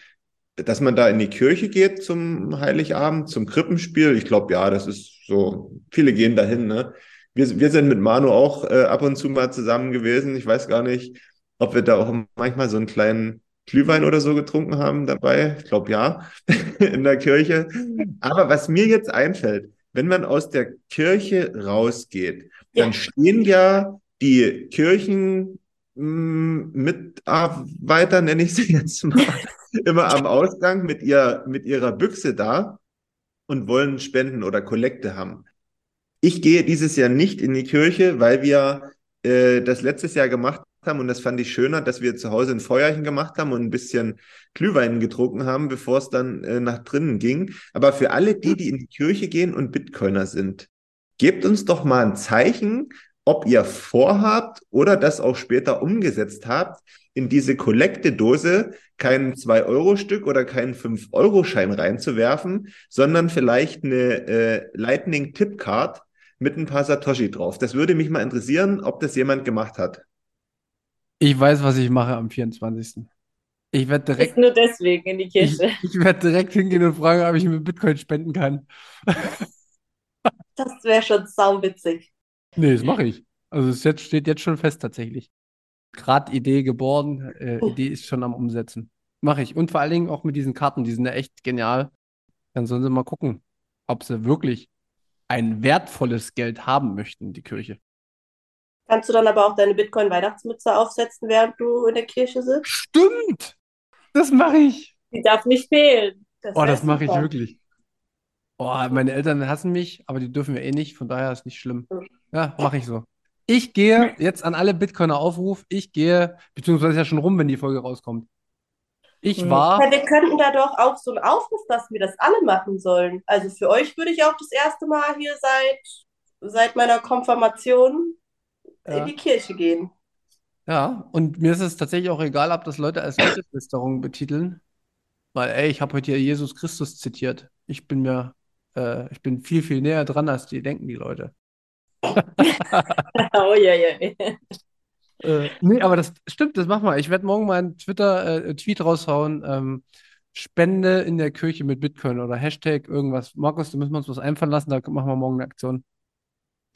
dass man da in die Kirche geht zum Heiligabend, zum Krippenspiel. Ich glaube, ja, das ist so, viele gehen dahin, ne? Wir, wir sind mit Manu auch äh, ab und zu mal zusammen gewesen. Ich weiß gar nicht, ob wir da auch manchmal so einen kleinen Glühwein oder so getrunken haben dabei. Ich glaube ja, in der Kirche. Aber was mir jetzt einfällt, wenn man aus der Kirche rausgeht, ja. dann stehen ja die Kirchenmitarbeiter, nenne ich sie jetzt mal, immer am Ausgang mit, ihr, mit ihrer Büchse da und wollen Spenden oder Kollekte haben. Ich gehe dieses Jahr nicht in die Kirche, weil wir äh, das letztes Jahr gemacht haben und das fand ich schöner, dass wir zu Hause ein Feuerchen gemacht haben und ein bisschen Glühwein getrunken haben, bevor es dann äh, nach drinnen ging. Aber für alle die, die in die Kirche gehen und Bitcoiner sind, gebt uns doch mal ein Zeichen, ob ihr vorhabt oder das auch später umgesetzt habt, in diese Kollekte-Dose kein 2-Euro-Stück oder keinen 5-Euro-Schein reinzuwerfen, sondern vielleicht eine äh, Lightning-Tip-Card mit ein paar Satoshi drauf. Das würde mich mal interessieren, ob das jemand gemacht hat. Ich weiß, was ich mache am 24. Ich werde direkt. Ist nur deswegen in die Kirche. Ich, ich werde direkt hingehen und fragen, ob ich mir Bitcoin spenden kann. Das wäre schon sauwitzig. Nee, das mache ich. Also es jetzt, steht jetzt schon fest tatsächlich. Gerade Idee geboren, äh, oh. Idee ist schon am Umsetzen. Mache ich. Und vor allen Dingen auch mit diesen Karten, die sind ja echt genial. Dann sollen sie mal gucken, ob sie wirklich ein wertvolles Geld haben möchten, die Kirche. Kannst du dann aber auch deine Bitcoin-Weihnachtsmütze aufsetzen, während du in der Kirche sitzt? Stimmt! Das mache ich. Die darf nicht fehlen. Oh, das mache ich wirklich. Oh, meine Eltern hassen mich, aber die dürfen wir eh nicht, von daher ist nicht schlimm. Ja, mache ich so. Ich gehe jetzt an alle Bitcoiner Aufruf. Ich gehe, beziehungsweise ist ja schon rum, wenn die Folge rauskommt. Ich Mhm. war, Ja, wir könnten da doch auch so einen Aufruf, dass wir das alle machen sollen. Also für euch würde ich auch das erste Mal hier seit, seit meiner Konfirmation Ja. in die Kirche gehen. ja, und mir ist es tatsächlich auch egal, ob das Leute als Gotteslästerung betiteln, weil, ey, ich habe heute hier Jesus Christus zitiert. Ich bin mir, äh, ich bin viel, viel näher dran, als die denken, die Leute. oh ja, ja. Äh, nee, aber das stimmt, das mach mal. Ich werde morgen mal einen Twitter-Tweet raushauen. Ähm, Spende in der Kirche mit Bitcoin oder Hashtag irgendwas. Markus, da müssen wir uns was einfallen lassen, da machen wir morgen eine Aktion.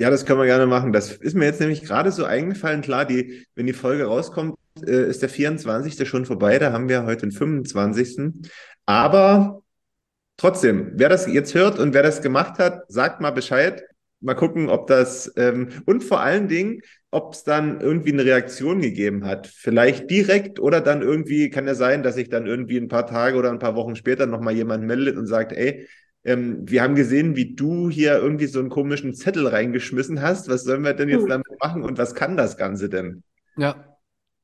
Ja, das können wir gerne machen. Das ist mir jetzt nämlich gerade so eingefallen. Klar, die, wenn die Folge rauskommt, äh, ist der 24. schon vorbei. Da haben wir heute den 25. Aber trotzdem, wer das jetzt hört und wer das gemacht hat, sagt mal Bescheid. Mal gucken, ob das ähm, und vor allen Dingen, ob es dann irgendwie eine Reaktion gegeben hat. Vielleicht direkt oder dann irgendwie kann ja sein, dass sich dann irgendwie ein paar Tage oder ein paar Wochen später nochmal jemand meldet und sagt, ey, ähm, wir haben gesehen, wie du hier irgendwie so einen komischen Zettel reingeschmissen hast. Was sollen wir denn jetzt Hm. damit machen und was kann das Ganze denn? Ja,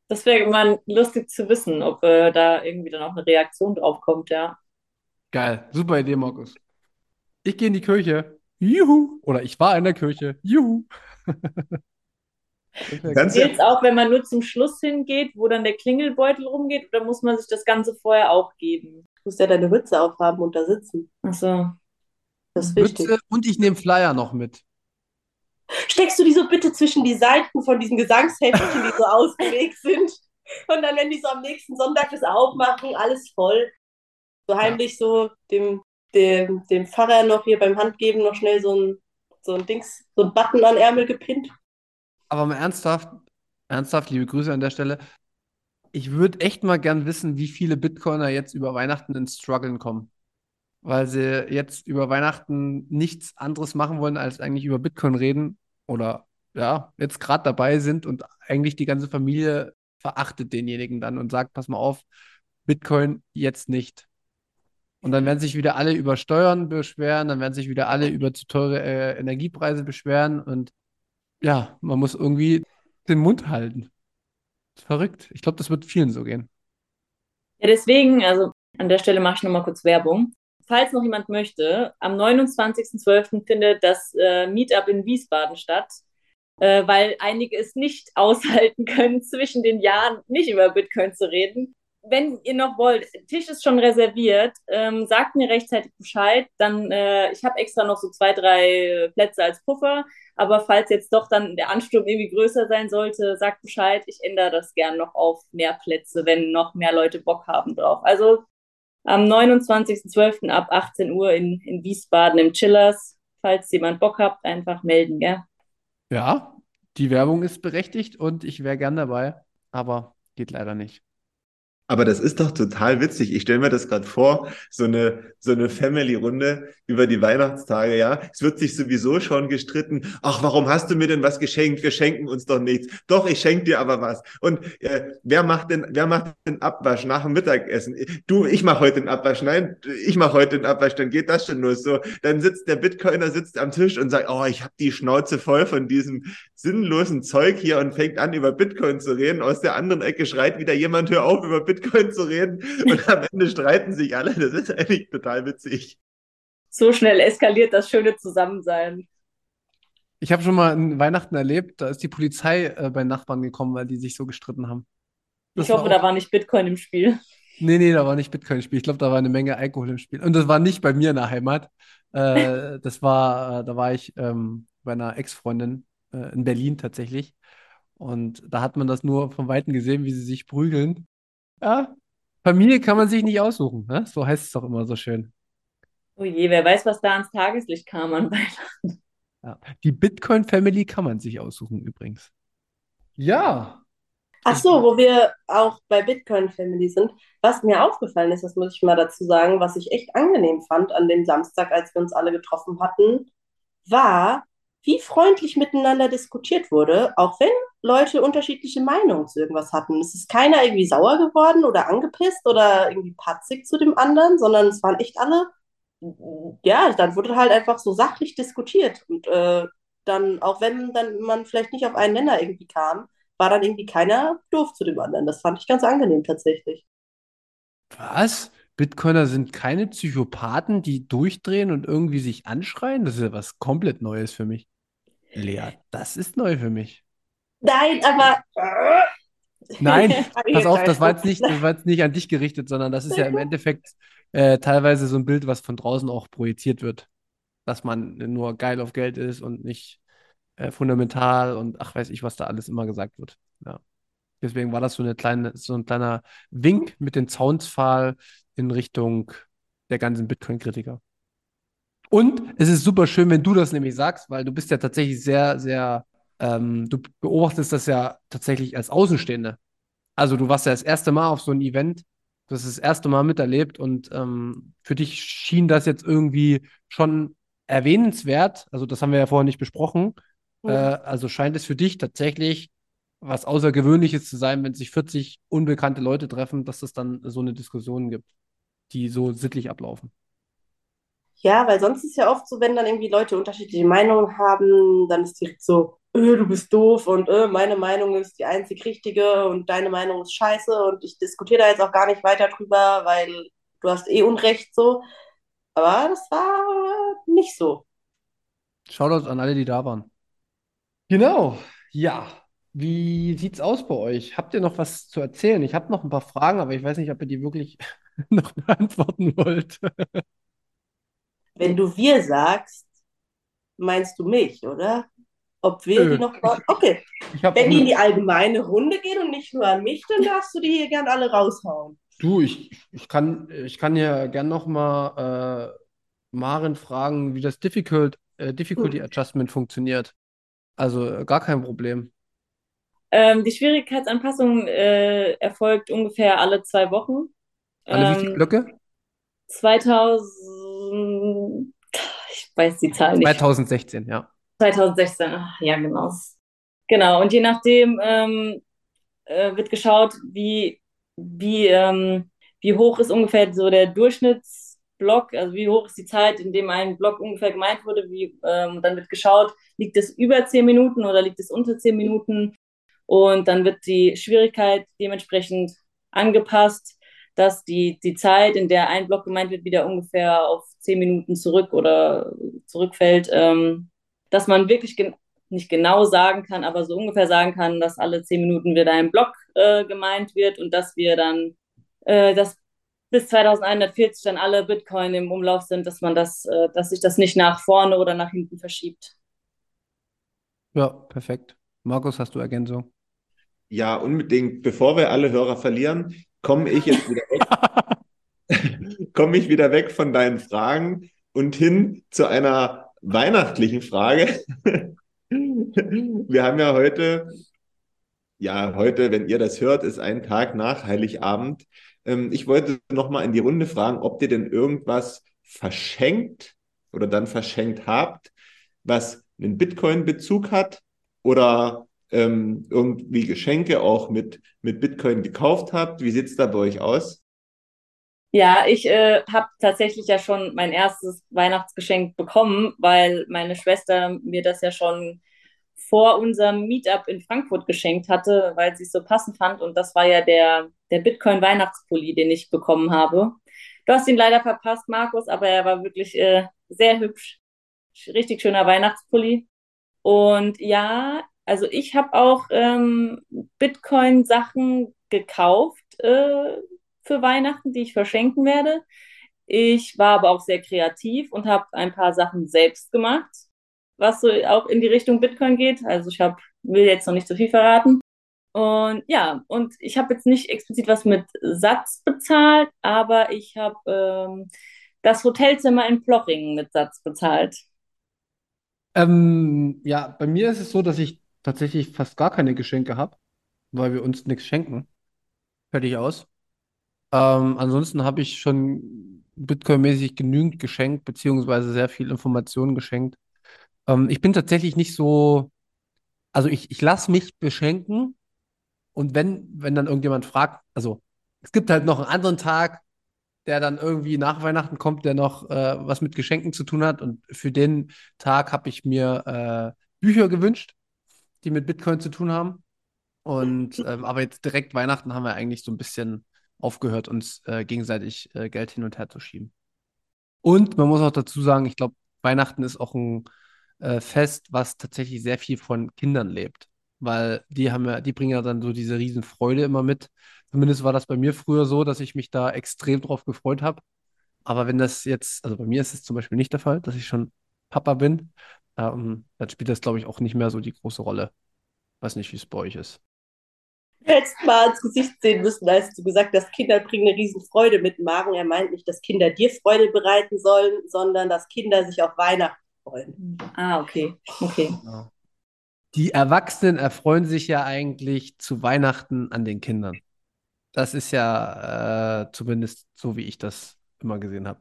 Das wäre immer lustig zu wissen, ob äh, da irgendwie dann auch eine Reaktion drauf kommt, ja. geil. Super Idee, Markus. Ich gehe in die Kirche. Juhu. Oder ich war in der Kirche. Juhu. Ganz- es auch, wenn man nur zum Schluss hingeht, wo dann der Klingelbeutel rumgeht, oder muss man sich das Ganze vorher auch geben? Du musst ja deine Mütze aufhaben und da sitzen. Achso. Das ist wichtig. Mütze und ich nehme Flyer noch mit. Steckst du die so bitte zwischen die Seiten von diesen Gesangsheftchen, die so ausgelegt sind? Und dann, wenn die so am nächsten Sonntag das aufmachen, alles voll. So heimlich so dem, dem, dem Pfarrer noch hier beim Handgeben noch schnell so ein, so ein Dings, so ein Button an Ärmel gepinnt. Aber mal ernsthaft, ernsthaft, liebe Grüße an der Stelle. Ich würde echt mal gern wissen, wie viele Bitcoiner jetzt über Weihnachten ins Struggeln kommen. Weil sie jetzt über Weihnachten nichts anderes machen wollen, als eigentlich über Bitcoin reden. Oder ja, jetzt gerade dabei sind und eigentlich die ganze Familie verachtet denjenigen dann und sagt, pass mal auf, Bitcoin jetzt nicht. Und dann werden sich wieder alle über Steuern beschweren, dann werden sich wieder alle über zu teure äh, Energiepreise beschweren und ja, man muss irgendwie den Mund halten. Verrückt. Ich glaube, das wird vielen so gehen. Ja, deswegen, also an der Stelle mache ich nochmal kurz Werbung. Falls noch jemand möchte, am 29.12. findet das äh, Meetup in Wiesbaden statt, äh, weil einige es nicht aushalten können, zwischen den Jahren nicht über Bitcoin zu reden. Wenn ihr noch wollt, Tisch ist schon reserviert, ähm, sagt mir rechtzeitig Bescheid. Dann, äh, ich habe extra noch so zwei, drei Plätze als Puffer. Aber falls jetzt doch dann der Ansturm irgendwie größer sein sollte, sagt Bescheid. Ich ändere das gern noch auf mehr Plätze, wenn noch mehr Leute Bock haben drauf. Also am 29.12. ab 18 Uhr in, in Wiesbaden im Chillers. Falls jemand Bock habt, einfach melden, gell? Ja, die Werbung ist berechtigt und ich wäre gern dabei, aber geht leider nicht. Aber das ist doch total witzig. Ich stelle mir das gerade vor, so eine, so eine Family-Runde über die Weihnachtstage, ja. Es wird sich sowieso schon gestritten. Ach, warum hast du mir denn was geschenkt? Wir schenken uns doch nichts. Doch, ich schenke dir aber was. Und äh, wer macht denn, wer macht den Abwasch nach dem Mittagessen? Du, ich mache heute den Abwasch. Nein, ich mache heute den Abwasch. Dann geht das schon los. So, dann sitzt der Bitcoiner sitzt am Tisch und sagt, oh, ich habe die Schnauze voll von diesem sinnlosen Zeug hier und fängt an, über Bitcoin zu reden. Aus der anderen Ecke schreit wieder jemand, hör auf, über Bitcoin zu reden. Und am Ende streiten sich alle. Das ist eigentlich total witzig. So schnell eskaliert das schöne Zusammensein. Ich habe schon mal in Weihnachten erlebt, da ist die Polizei äh, bei Nachbarn gekommen, weil die sich so gestritten haben. Das Ich hoffe, war da auch- war nicht Bitcoin im Spiel. Nee, nee, da war nicht Bitcoin im Spiel. Ich glaube, da war eine Menge Alkohol im Spiel. Und das war nicht bei mir in der Heimat. Äh, das war, äh, da war ich ähm, bei einer Ex-Freundin äh, in Berlin tatsächlich. Und da hat man das nur von Weitem gesehen, wie sie sich prügeln. Ja, Familie kann man sich nicht aussuchen, ne? So heißt es doch immer so schön. Oh je, wer weiß, was da ans Tageslicht kam an Weihnachten. Ja. Die Bitcoin-Family kann man sich aussuchen übrigens. Ja, Ach so, wo wir auch bei Bitcoin Family sind. Was mir aufgefallen ist, das muss ich mal dazu sagen, was ich echt angenehm fand an dem Samstag, als wir uns alle getroffen hatten, war, wie freundlich miteinander diskutiert wurde, auch wenn Leute unterschiedliche Meinungen zu irgendwas hatten. Es ist keiner irgendwie sauer geworden oder angepisst oder irgendwie patzig zu dem anderen, sondern es waren echt alle, ja, dann wurde halt einfach so sachlich diskutiert. Und äh, dann, auch wenn dann man vielleicht nicht auf einen Nenner irgendwie kam, war dann irgendwie keiner doof zu dem anderen. Das fand ich ganz angenehm tatsächlich. Was? Bitcoiner sind keine Psychopathen, die durchdrehen und irgendwie sich anschreien? Das ist ja was komplett Neues für mich. Lea, das ist neu für mich. Nein, aber. Nein, pass auf, das war, jetzt nicht, das war jetzt nicht an dich gerichtet, sondern das ist ja im Endeffekt äh, teilweise so ein Bild, was von draußen auch projiziert wird. Dass man nur geil auf Geld ist und nicht äh, fundamental und ach weiß ich, was da alles immer gesagt wird. Ja. Deswegen war das so, eine kleine, so ein kleiner Wink mit dem Zaunspfahl in Richtung der ganzen Bitcoin-Kritiker. Und es ist super schön, wenn du das nämlich sagst, weil du bist ja tatsächlich sehr, sehr, ähm, du beobachtest das ja tatsächlich als Außenstehende. Also du warst ja das erste Mal auf so ein Event, du hast das erste Mal miterlebt und ähm, für dich schien das jetzt irgendwie schon erwähnenswert. Also das haben wir ja vorher nicht besprochen. Mhm. Äh, also scheint es für dich tatsächlich was Außergewöhnliches zu sein, wenn sich 40 unbekannte Leute treffen, dass es dann so eine Diskussion gibt, die so sittlich ablaufen. Ja, weil sonst ist ja oft so, wenn dann irgendwie Leute unterschiedliche Meinungen haben, dann ist direkt so, öh, du bist doof und öh, meine Meinung ist die einzig richtige und deine Meinung ist scheiße und ich diskutiere da jetzt auch gar nicht weiter drüber, weil du hast eh Unrecht so. Aber das war nicht so. Shoutout an alle, die da waren. Genau, ja. Wie sieht's aus bei euch? Habt ihr noch was zu erzählen? Ich habe noch ein paar Fragen, aber ich weiß nicht, ob ihr die wirklich noch beantworten wollt. Wenn du wir sagst, meinst du mich, oder? Ob wir Nö. die noch. Okay. Ich hab Wenn die in die allgemeine Runde gehen und nicht nur an mich, dann darfst du die hier gern alle raushauen. Du, ich, ich kann, ich kann ja gern noch mal äh, Maren fragen, wie das Difficult, äh, Difficulty Adjustment funktioniert. Also äh, gar kein Problem. Ähm, die Schwierigkeitsanpassung äh, erfolgt ungefähr alle zwei Wochen. Alle wie viele Ähm, Blöcke? 2000, ich weiß die Zahl nicht. 2016, ja. 2016, ach, ja, genau. Genau, und je nachdem ähm, äh, wird geschaut, wie, wie, ähm, wie hoch ist ungefähr so der Durchschnittsblock, also wie hoch ist die Zeit, in dem ein Block ungefähr gemeint wurde, wie, ähm, dann wird geschaut, liegt es über 10 Minuten oder liegt es unter 10 Minuten und dann wird die Schwierigkeit dementsprechend angepasst, dass die, die Zeit, in der ein Block gemeint wird, wieder ungefähr auf 10 Minuten zurück oder zurückfällt, ähm, dass man wirklich gen nicht genau sagen kann, aber so ungefähr sagen kann, dass alle zehn Minuten wieder ein Block äh, gemeint wird und dass wir dann, äh, dass bis 2140 dann alle Bitcoin im Umlauf sind, dass man das, äh, dass sich das nicht nach vorne oder nach hinten verschiebt. Ja, perfekt. Markus, hast du Ergänzung? Ja, unbedingt. Bevor wir alle Hörer verlieren, komme ich jetzt wieder weg, komme ich wieder weg von deinen Fragen und hin zu einer weihnachtlichen Frage. Wir haben ja heute, ja, heute, wenn ihr das hört, ist ein Tag nach Heiligabend. Ähm, ich wollte noch mal in die Runde fragen, ob ihr denn irgendwas verschenkt oder dann verschenkt habt, was einen Bitcoin-Bezug hat oder ähm, irgendwie Geschenke auch mit, mit Bitcoin gekauft habt. Wie sieht es da bei euch aus? Ja, ich äh, habe tatsächlich ja schon mein erstes Weihnachtsgeschenk bekommen, weil meine Schwester mir das ja schon vor unserem Meetup in Frankfurt geschenkt hatte, weil sie es so passend fand. Und das war ja der, der Bitcoin-Weihnachtspulli, den ich bekommen habe. Du hast ihn leider verpasst, Markus, aber er war wirklich äh, sehr hübsch. Richtig schöner Weihnachtspulli. Und ja, also ich habe auch ähm, Bitcoin-Sachen gekauft äh, für Weihnachten, die ich verschenken werde. Ich war aber auch sehr kreativ und habe ein paar Sachen selbst gemacht, was so auch in die Richtung Bitcoin geht. Also ich hab, will jetzt noch nicht so viel verraten. Und ja, und ich habe jetzt nicht explizit was mit Satz bezahlt, aber ich habe ähm, das Hotelzimmer in Plochingen mit Satz bezahlt. Ähm, ja, bei mir ist es so, dass ich tatsächlich fast gar keine Geschenke habe, weil wir uns nichts schenken. Fertig aus. Ähm, ansonsten habe ich schon Bitcoin-mäßig genügend geschenkt, beziehungsweise sehr viel Informationen geschenkt. Ähm, ich bin tatsächlich nicht so, also ich, ich lasse mich beschenken und wenn, wenn dann irgendjemand fragt, also es gibt halt noch einen anderen Tag, der dann irgendwie nach Weihnachten kommt, der noch äh, was mit Geschenken zu tun hat. Und für den Tag habe ich mir äh, Bücher gewünscht, die mit Bitcoin zu tun haben. Und ähm, aber jetzt direkt Weihnachten haben wir eigentlich so ein bisschen aufgehört, uns äh, gegenseitig äh, Geld hin und her zu schieben. Und man muss auch dazu sagen, ich glaube, Weihnachten ist auch ein äh, Fest, was tatsächlich sehr viel von Kindern lebt. Weil die haben ja, die bringen ja dann so diese Riesenfreude immer mit. Zumindest war das bei mir früher so, dass ich mich da extrem drauf gefreut habe. Aber wenn das jetzt, also bei mir ist es zum Beispiel nicht der Fall, dass ich schon Papa bin, ähm, dann spielt das, glaube ich, auch nicht mehr so die große Rolle. Weiß nicht, wie es bei euch ist. Du hättest mal ins Gesicht sehen müssen, als du gesagt hast, Kinder bringen eine Riesenfreude mit Magen. Er meint nicht, dass Kinder dir Freude bereiten sollen, sondern dass Kinder sich auf Weihnachten freuen. Ah, okay. Okay. Genau. Die Erwachsenen erfreuen sich ja eigentlich zu Weihnachten an den Kindern. Das ist ja äh, zumindest so, wie ich das immer gesehen habe.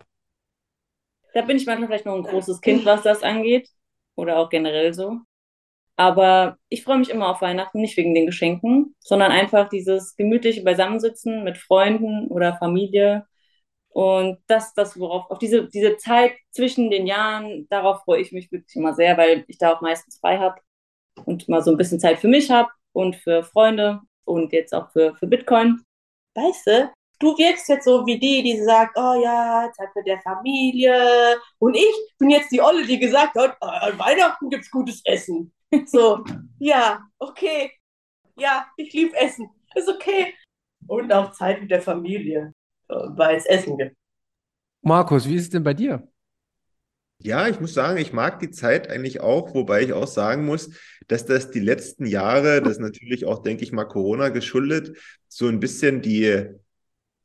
Da bin ich manchmal vielleicht noch ein großes Kind, was das angeht. Oder auch generell so. Aber ich freue mich immer auf Weihnachten, nicht wegen den Geschenken, sondern einfach dieses gemütliche Beisammensitzen mit Freunden oder Familie. Und das, das, worauf, auf diese, diese Zeit zwischen den Jahren, darauf freue ich mich wirklich immer sehr, weil ich da auch meistens frei habe und mal so ein bisschen Zeit für mich habe und für Freunde und jetzt auch für, für Bitcoin. Weißt du, du wirkst jetzt so wie die, die sagt, oh ja, Zeit mit der Familie. Und ich bin jetzt die Olle, die gesagt hat, an Weihnachten gibt's gutes Essen. So, ja, okay. Ja, ich liebe Essen. Ist okay. Und auch Zeit mit der Familie, weil es Essen gibt. Markus, wie ist es denn bei dir? Ja, ich muss sagen, ich mag die Zeit eigentlich auch, wobei ich auch sagen muss, dass das die letzten Jahre, das ist natürlich auch, denke ich mal, Corona geschuldet, so ein bisschen die,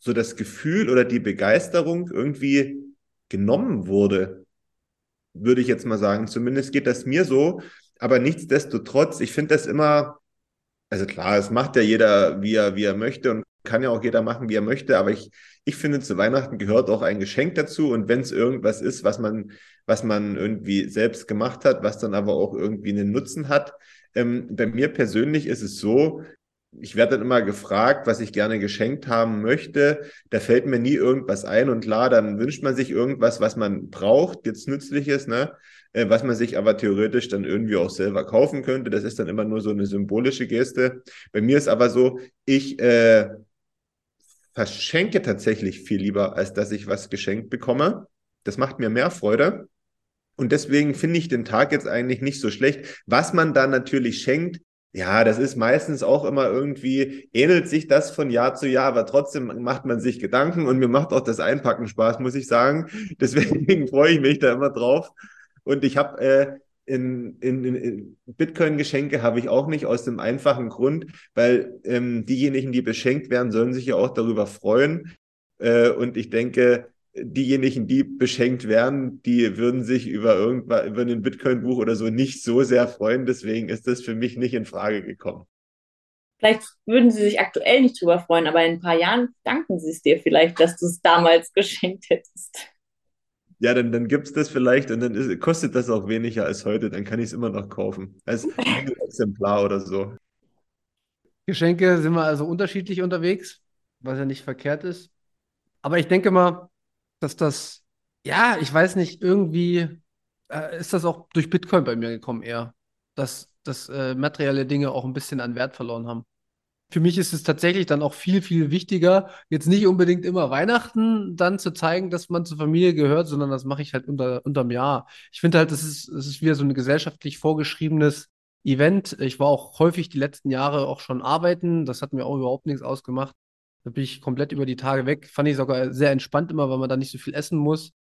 so das Gefühl oder die Begeisterung irgendwie genommen wurde, würde ich jetzt mal sagen. Zumindest geht das mir so, aber nichtsdestotrotz, ich finde das immer, also klar, es macht ja jeder, wie er, wie er möchte und kann ja auch jeder machen, wie er möchte, aber ich, ich finde, zu Weihnachten gehört auch ein Geschenk dazu. Und wenn es irgendwas ist, was man, was man irgendwie selbst gemacht hat, was dann aber auch irgendwie einen Nutzen hat, ähm, bei mir persönlich ist es so, ich werde dann immer gefragt, was ich gerne geschenkt haben möchte. Da fällt mir nie irgendwas ein und klar, dann wünscht man sich irgendwas, was man braucht, jetzt nützliches, ne? Äh, was man sich aber theoretisch dann irgendwie auch selber kaufen könnte. Das ist dann immer nur so eine symbolische Geste. Bei mir ist aber so, ich äh, verschenke tatsächlich viel lieber, als dass ich was geschenkt bekomme. Das macht mir mehr Freude. Und deswegen finde ich den Tag jetzt eigentlich nicht so schlecht. Was man da natürlich schenkt, ja, das ist meistens auch immer irgendwie, ähnelt sich das von Jahr zu Jahr, aber trotzdem macht man sich Gedanken und mir macht auch das Einpacken Spaß, muss ich sagen. Deswegen freue ich mich da immer drauf. Und ich habe äh, in, in, in Bitcoin-Geschenke habe ich auch nicht aus dem einfachen Grund, weil ähm, diejenigen, die beschenkt werden, sollen sich ja auch darüber freuen. Äh, und ich denke, diejenigen, die beschenkt werden, die würden sich über irgendwas, über ein Bitcoin-Buch oder so nicht so sehr freuen. Deswegen ist das für mich nicht in Frage gekommen. Vielleicht würden sie sich aktuell nicht drüber freuen, aber in ein paar Jahren danken sie es dir vielleicht, dass du es damals geschenkt hättest ja, dann, dann gibt es das vielleicht und dann ist, kostet das auch weniger als heute, dann kann ich es immer noch kaufen. Als Exemplar oder so. Geschenke sind wir also unterschiedlich unterwegs, was ja nicht verkehrt ist. Aber ich denke mal, dass das, ja, ich weiß nicht, irgendwie äh, ist das auch durch Bitcoin bei mir gekommen eher, dass, dass äh, materielle Dinge auch ein bisschen an Wert verloren haben für mich ist es tatsächlich dann auch viel, viel wichtiger, jetzt nicht unbedingt immer Weihnachten dann zu zeigen, dass man zur Familie gehört, sondern das mache ich halt unter, unterm Jahr. Ich finde halt, das ist, das ist wieder so ein gesellschaftlich vorgeschriebenes Event. Ich war auch häufig die letzten Jahre auch schon arbeiten. Das hat mir auch überhaupt nichts ausgemacht. Da bin ich komplett über die Tage weg. Fand ich sogar sehr entspannt immer, weil man da nicht so viel essen muss.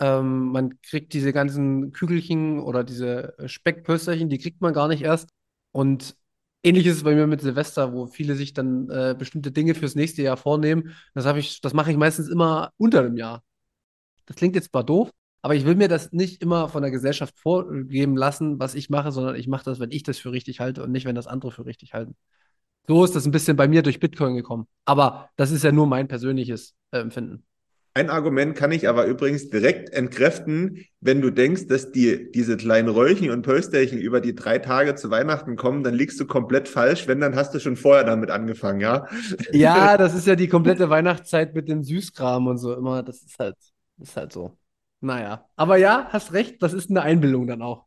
Ähm, man kriegt diese ganzen Kügelchen oder diese Speckpölsterchen, die kriegt man gar nicht erst. Und Ähnlich ist es bei mir mit Silvester, wo viele sich dann äh, bestimmte Dinge fürs nächste Jahr vornehmen. Das das mache ich meistens immer unter dem Jahr. Das klingt jetzt zwar doof, aber ich will mir das nicht immer von der Gesellschaft vorgeben lassen, was ich mache, sondern ich mache das, wenn ich das für richtig halte und nicht, wenn das andere für richtig halten. So ist das ein bisschen bei mir durch Bitcoin gekommen. Aber das ist ja nur mein persönliches äh, Empfinden. Ein Argument kann ich aber übrigens direkt entkräften, wenn du denkst, dass die, diese kleinen Röllchen und Pölsterchen über die drei Tage zu Weihnachten kommen, dann liegst du komplett falsch. Wenn, dann hast du schon vorher damit angefangen, ja? Ja, das ist ja die komplette Weihnachtszeit mit dem Süßkram und so immer. Das ist halt, ist halt so. Naja. Aber ja, hast recht, das ist eine Einbildung dann auch.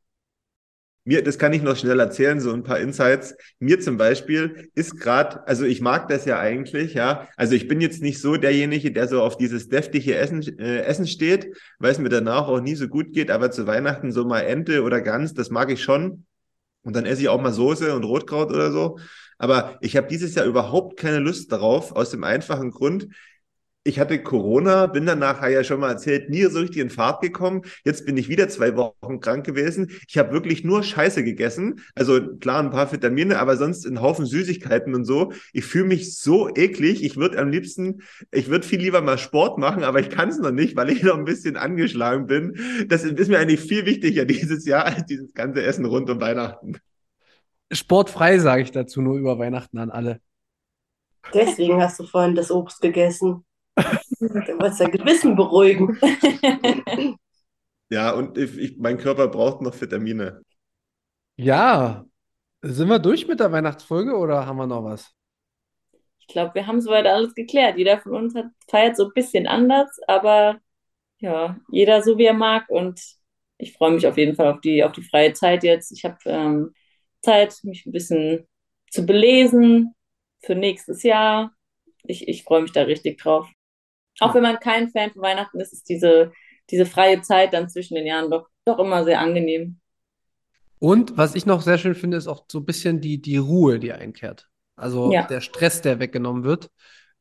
Mir, das kann ich noch schnell erzählen, so ein paar Insights. Mir zum Beispiel ist gerade, also ich mag das ja eigentlich, ja. Also ich bin jetzt nicht so derjenige, der so auf dieses deftige Essen, äh, Essen steht, weil es mir danach auch nie so gut geht, aber zu Weihnachten so mal Ente oder Gans, das mag ich schon. Und dann esse ich auch mal Soße und Rotkraut oder so. Aber ich habe dieses Jahr überhaupt keine Lust darauf, aus dem einfachen Grund, ich hatte Corona, bin dann nachher ja schon mal erzählt, nie so richtig in Fahrt gekommen. Jetzt bin ich wieder zwei Wochen krank gewesen. Ich habe wirklich nur Scheiße gegessen. Also klar, ein paar Vitamine, aber sonst ein Haufen Süßigkeiten und so. Ich fühle mich so eklig. Ich würde am liebsten, ich würde viel lieber mal Sport machen, aber ich kann es noch nicht, weil ich noch ein bisschen angeschlagen bin. Das ist mir eigentlich viel wichtiger dieses Jahr als dieses ganze Essen rund um Weihnachten. Sportfrei sage ich dazu nur über Weihnachten an alle. Deswegen hast du vorhin das Obst gegessen. Du wolltest dein Gewissen beruhigen. Ja, und ich, ich, mein Körper braucht noch Vitamine. Ja, sind wir durch mit der Weihnachtsfolge oder haben wir noch was? Ich glaube, wir haben soweit alles geklärt. Jeder von uns hat, feiert so ein bisschen anders, aber ja, jeder so wie er mag. Und ich freue mich auf jeden Fall auf die, auf die freie Zeit jetzt. Ich habe ähm, Zeit, mich ein bisschen zu belesen für nächstes Jahr. Ich, ich freue mich da richtig drauf. Auch wenn man kein Fan von Weihnachten ist, ist diese, diese freie Zeit dann zwischen den Jahren doch, doch immer sehr angenehm. Und was ich noch sehr schön finde, ist auch so ein bisschen die, die Ruhe, die einkehrt. Also Ja. der Stress, der weggenommen wird,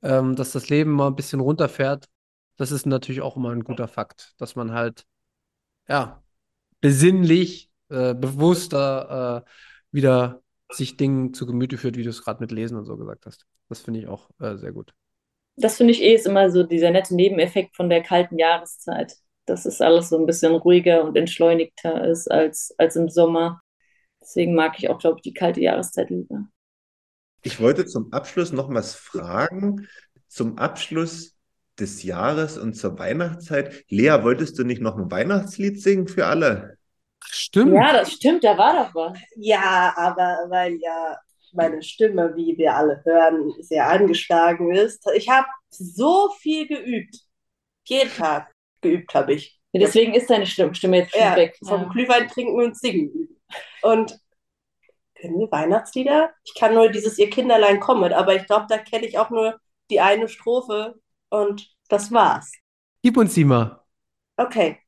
ähm, dass das Leben mal ein bisschen runterfährt. Das ist natürlich auch immer ein guter Fakt, dass man halt, ja, besinnlich, äh, bewusster äh, wieder sich Dingen zu Gemüte führt, wie du es gerade mit Lesen und so gesagt hast. Das finde ich auch äh, sehr gut. Das finde ich eh ist immer so dieser nette Nebeneffekt von der kalten Jahreszeit. Dass es alles so ein bisschen ruhiger und entschleunigter ist als, als im Sommer. Deswegen mag ich auch, glaube ich, die kalte Jahreszeit lieber. Ich wollte zum Abschluss noch was fragen. Zum Abschluss des Jahres und zur Weihnachtszeit. Lea, wolltest du nicht noch ein Weihnachtslied singen für alle? Stimmt. Ja, das stimmt, da war doch was. Ja, aber weil ja meine Stimme, wie wir alle hören, sehr angeschlagen ist. Ich habe so viel geübt. Jeden Tag geübt habe ich. Ja, deswegen ist deine Stimme, Stimme jetzt schon Ja, weg. vom Ja. Glühwein trinken und singen üben. Und können wir Weihnachtslieder? Ich kann nur dieses Ihr Kinderlein kommet, aber ich glaube, da kenne ich auch nur die eine Strophe und das war's. Gib uns die mal. Okay.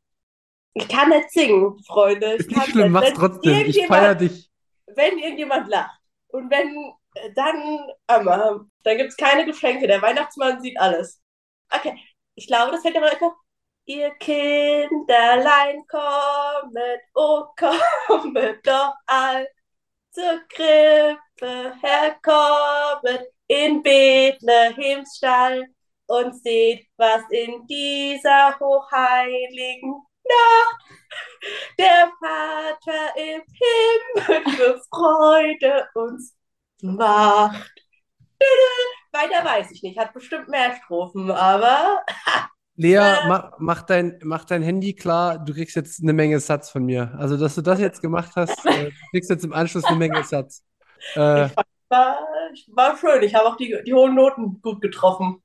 Ich kann nicht singen, Freunde. Ich Ist nicht schlimm, mach's Wenn trotzdem. Ich feiere dich. wenn irgendjemand lacht und wenn äh, dann, ähm, dann gibt es keine Geschenke. Der Weihnachtsmann sieht alles. Okay, ich glaube, das fällt aber einfach. Ihr Kinderlein kommet, oh kommet doch all zur Krippe herkommet in Bethlehems Stall und seht, was in dieser hochheiligen Nacht der Vater im Himmel für Freude uns macht. Weiter weiß ich nicht, hat bestimmt mehr Strophen, aber Lea, Äh. mach, mach dein, mach dein Handy klar. Du kriegst jetzt eine Menge Satz von mir. Also, dass du das jetzt gemacht hast, äh, du kriegst jetzt im Anschluss eine Menge Satz. Äh, war, war schön. Ich habe auch die, die hohen Noten gut getroffen.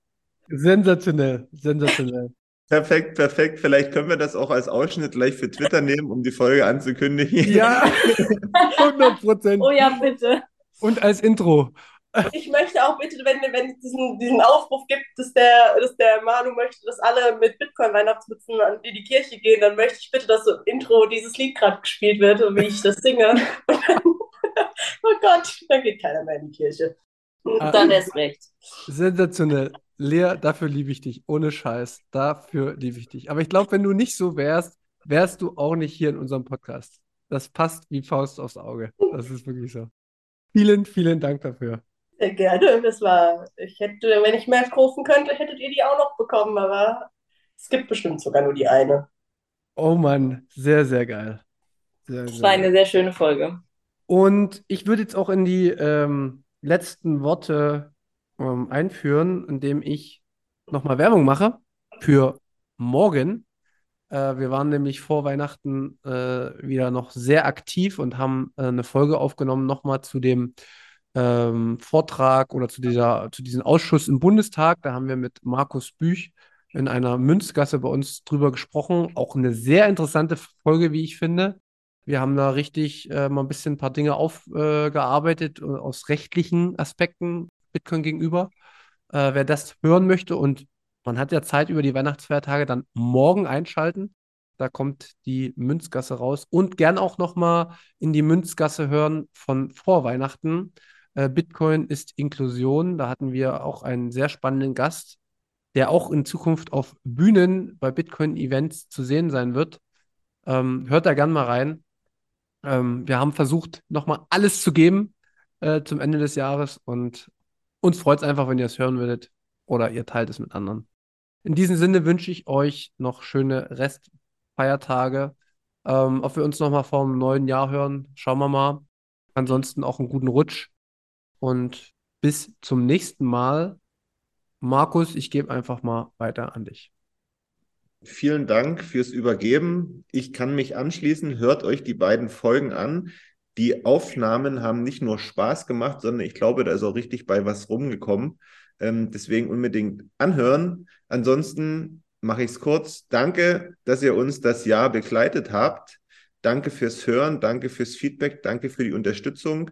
sensationell, sensationell. Perfekt, perfekt. Vielleicht können wir das auch als Ausschnitt gleich für Twitter nehmen, um die Folge anzukündigen. Ja, 100 Prozent. Oh ja, bitte. Und als Intro. Ich möchte auch bitte, wenn, wenn es diesen, diesen Aufruf gibt, dass der, dass der Manu möchte, dass alle mit Bitcoin-Weihnachtsmützen in die Kirche gehen, dann möchte ich bitte, dass so im Intro dieses Lied gerade gespielt wird, wie ich das singe. oh Gott, dann geht keiner mehr in die Kirche. Ah, Dann erst recht. Sensationell. Lea, dafür liebe ich dich. Ohne Scheiß. Dafür liebe ich dich. Aber ich glaube, wenn du nicht so wärst, wärst du auch nicht hier in unserem Podcast. Das passt wie Faust aufs Auge. Das ist wirklich so. Vielen, vielen Dank dafür. Sehr gerne. Das war, ich hätte, wenn ich mehr Strophen könnte, hättet ihr die auch noch bekommen, aber es gibt bestimmt sogar nur die eine. Oh Mann, sehr, sehr geil. Sehr, Das sehr war geil. eine sehr schöne Folge. Und ich würde jetzt auch in die, ähm, letzten Worte ähm, einführen, indem ich nochmal Werbung mache für morgen. Äh, wir waren nämlich vor Weihnachten äh, wieder noch sehr aktiv und haben äh, eine Folge aufgenommen, nochmal zu dem ähm, Vortrag oder zu dieser, zu diesem Ausschuss im Bundestag. Da haben wir mit Markus Büch in einer Münzgasse bei uns drüber gesprochen. Auch eine sehr interessante Folge, wie ich finde. Wir haben da richtig äh, mal ein bisschen ein paar Dinge aufgearbeitet äh, aus rechtlichen Aspekten Bitcoin gegenüber. Äh, wer das hören möchte und man hat ja Zeit über die Weihnachtsfeiertage, dann morgen einschalten. Da kommt die Münzgasse raus und gern auch noch mal in die Münzgasse hören von vor Weihnachten. Äh, Bitcoin ist Inklusion. Da hatten wir auch einen sehr spannenden Gast, der auch in Zukunft auf Bühnen bei Bitcoin-Events zu sehen sein wird. Ähm, hört da gern mal rein. Ähm, wir haben versucht, nochmal alles zu geben äh, zum Ende des Jahres und uns freut es einfach, wenn ihr es hören würdet oder ihr teilt es mit anderen. In diesem Sinne wünsche ich euch noch schöne Restfeiertage. Ähm, ob wir uns nochmal vor dem neuen Jahr hören, schauen wir mal. Ansonsten auch einen guten Rutsch und bis zum nächsten Mal. Markus, ich gebe einfach mal weiter an dich. Vielen Dank fürs Übergeben. Ich kann mich anschließen. Hört euch die beiden Folgen an. Die Aufnahmen haben nicht nur Spaß gemacht, sondern ich glaube, da ist auch richtig bei was rumgekommen. Ähm, deswegen unbedingt anhören. Ansonsten mache ich es kurz. Danke, dass ihr uns das Jahr begleitet habt. Danke fürs Hören, danke fürs Feedback, danke für die Unterstützung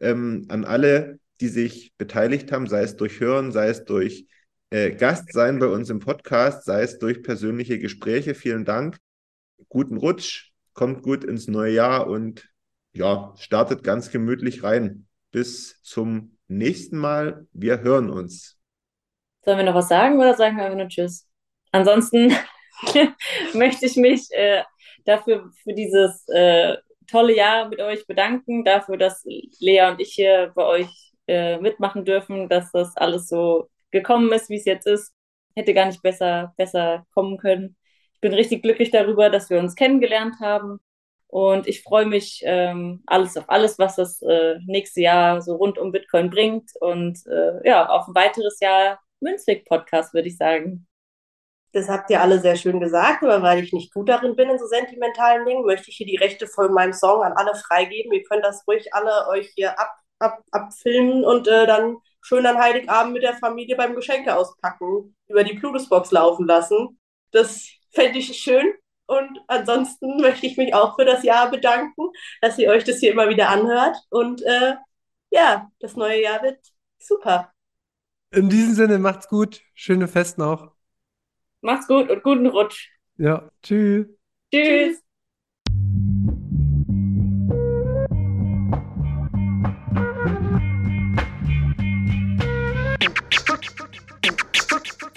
ähm, an alle, die sich beteiligt haben, sei es durch Hören, sei es durch äh, Gast sein bei uns im Podcast, sei es durch persönliche Gespräche. Vielen Dank. Guten Rutsch, kommt gut ins neue Jahr und ja, startet ganz gemütlich rein. Bis zum nächsten Mal. Wir hören uns. Sollen wir noch was sagen oder sagen wir einfach nur Tschüss? Ansonsten möchte ich mich äh, dafür für dieses äh, tolle Jahr mit euch bedanken, dafür, dass Lea und ich hier bei euch äh, mitmachen dürfen, dass das alles so gekommen ist, wie es jetzt ist. Hätte gar nicht besser, besser kommen können. Ich bin richtig glücklich darüber, dass wir uns kennengelernt haben. Und ich freue mich ähm, alles auf alles, was das äh, nächste Jahr so rund um Bitcoin bringt. Und äh, ja, auf ein weiteres Jahr Münzweg-Podcast, würde ich sagen. Das habt ihr alle sehr schön gesagt, aber weil ich nicht gut darin bin in so sentimentalen Dingen, möchte ich hier die Rechte von meinem Song an alle freigeben. Ihr könnt das ruhig alle euch hier ab, ab, abfilmen und äh, dann schön an Heiligabend mit der Familie beim Geschenke auspacken, über die Bluetooth-Box laufen lassen. Das fände ich schön. Und ansonsten möchte ich mich auch für das Jahr bedanken, dass ihr euch das hier immer wieder anhört. Und äh, ja, das neue Jahr wird super. In diesem Sinne, macht's gut. Schöne Fest noch. Macht's gut und guten Rutsch. Ja, tschüss. Tschüss.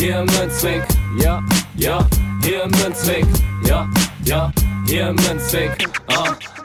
Hier Münzweg, ja, ja, hier Münzweg, ja, ja, hier Münzweg, ah,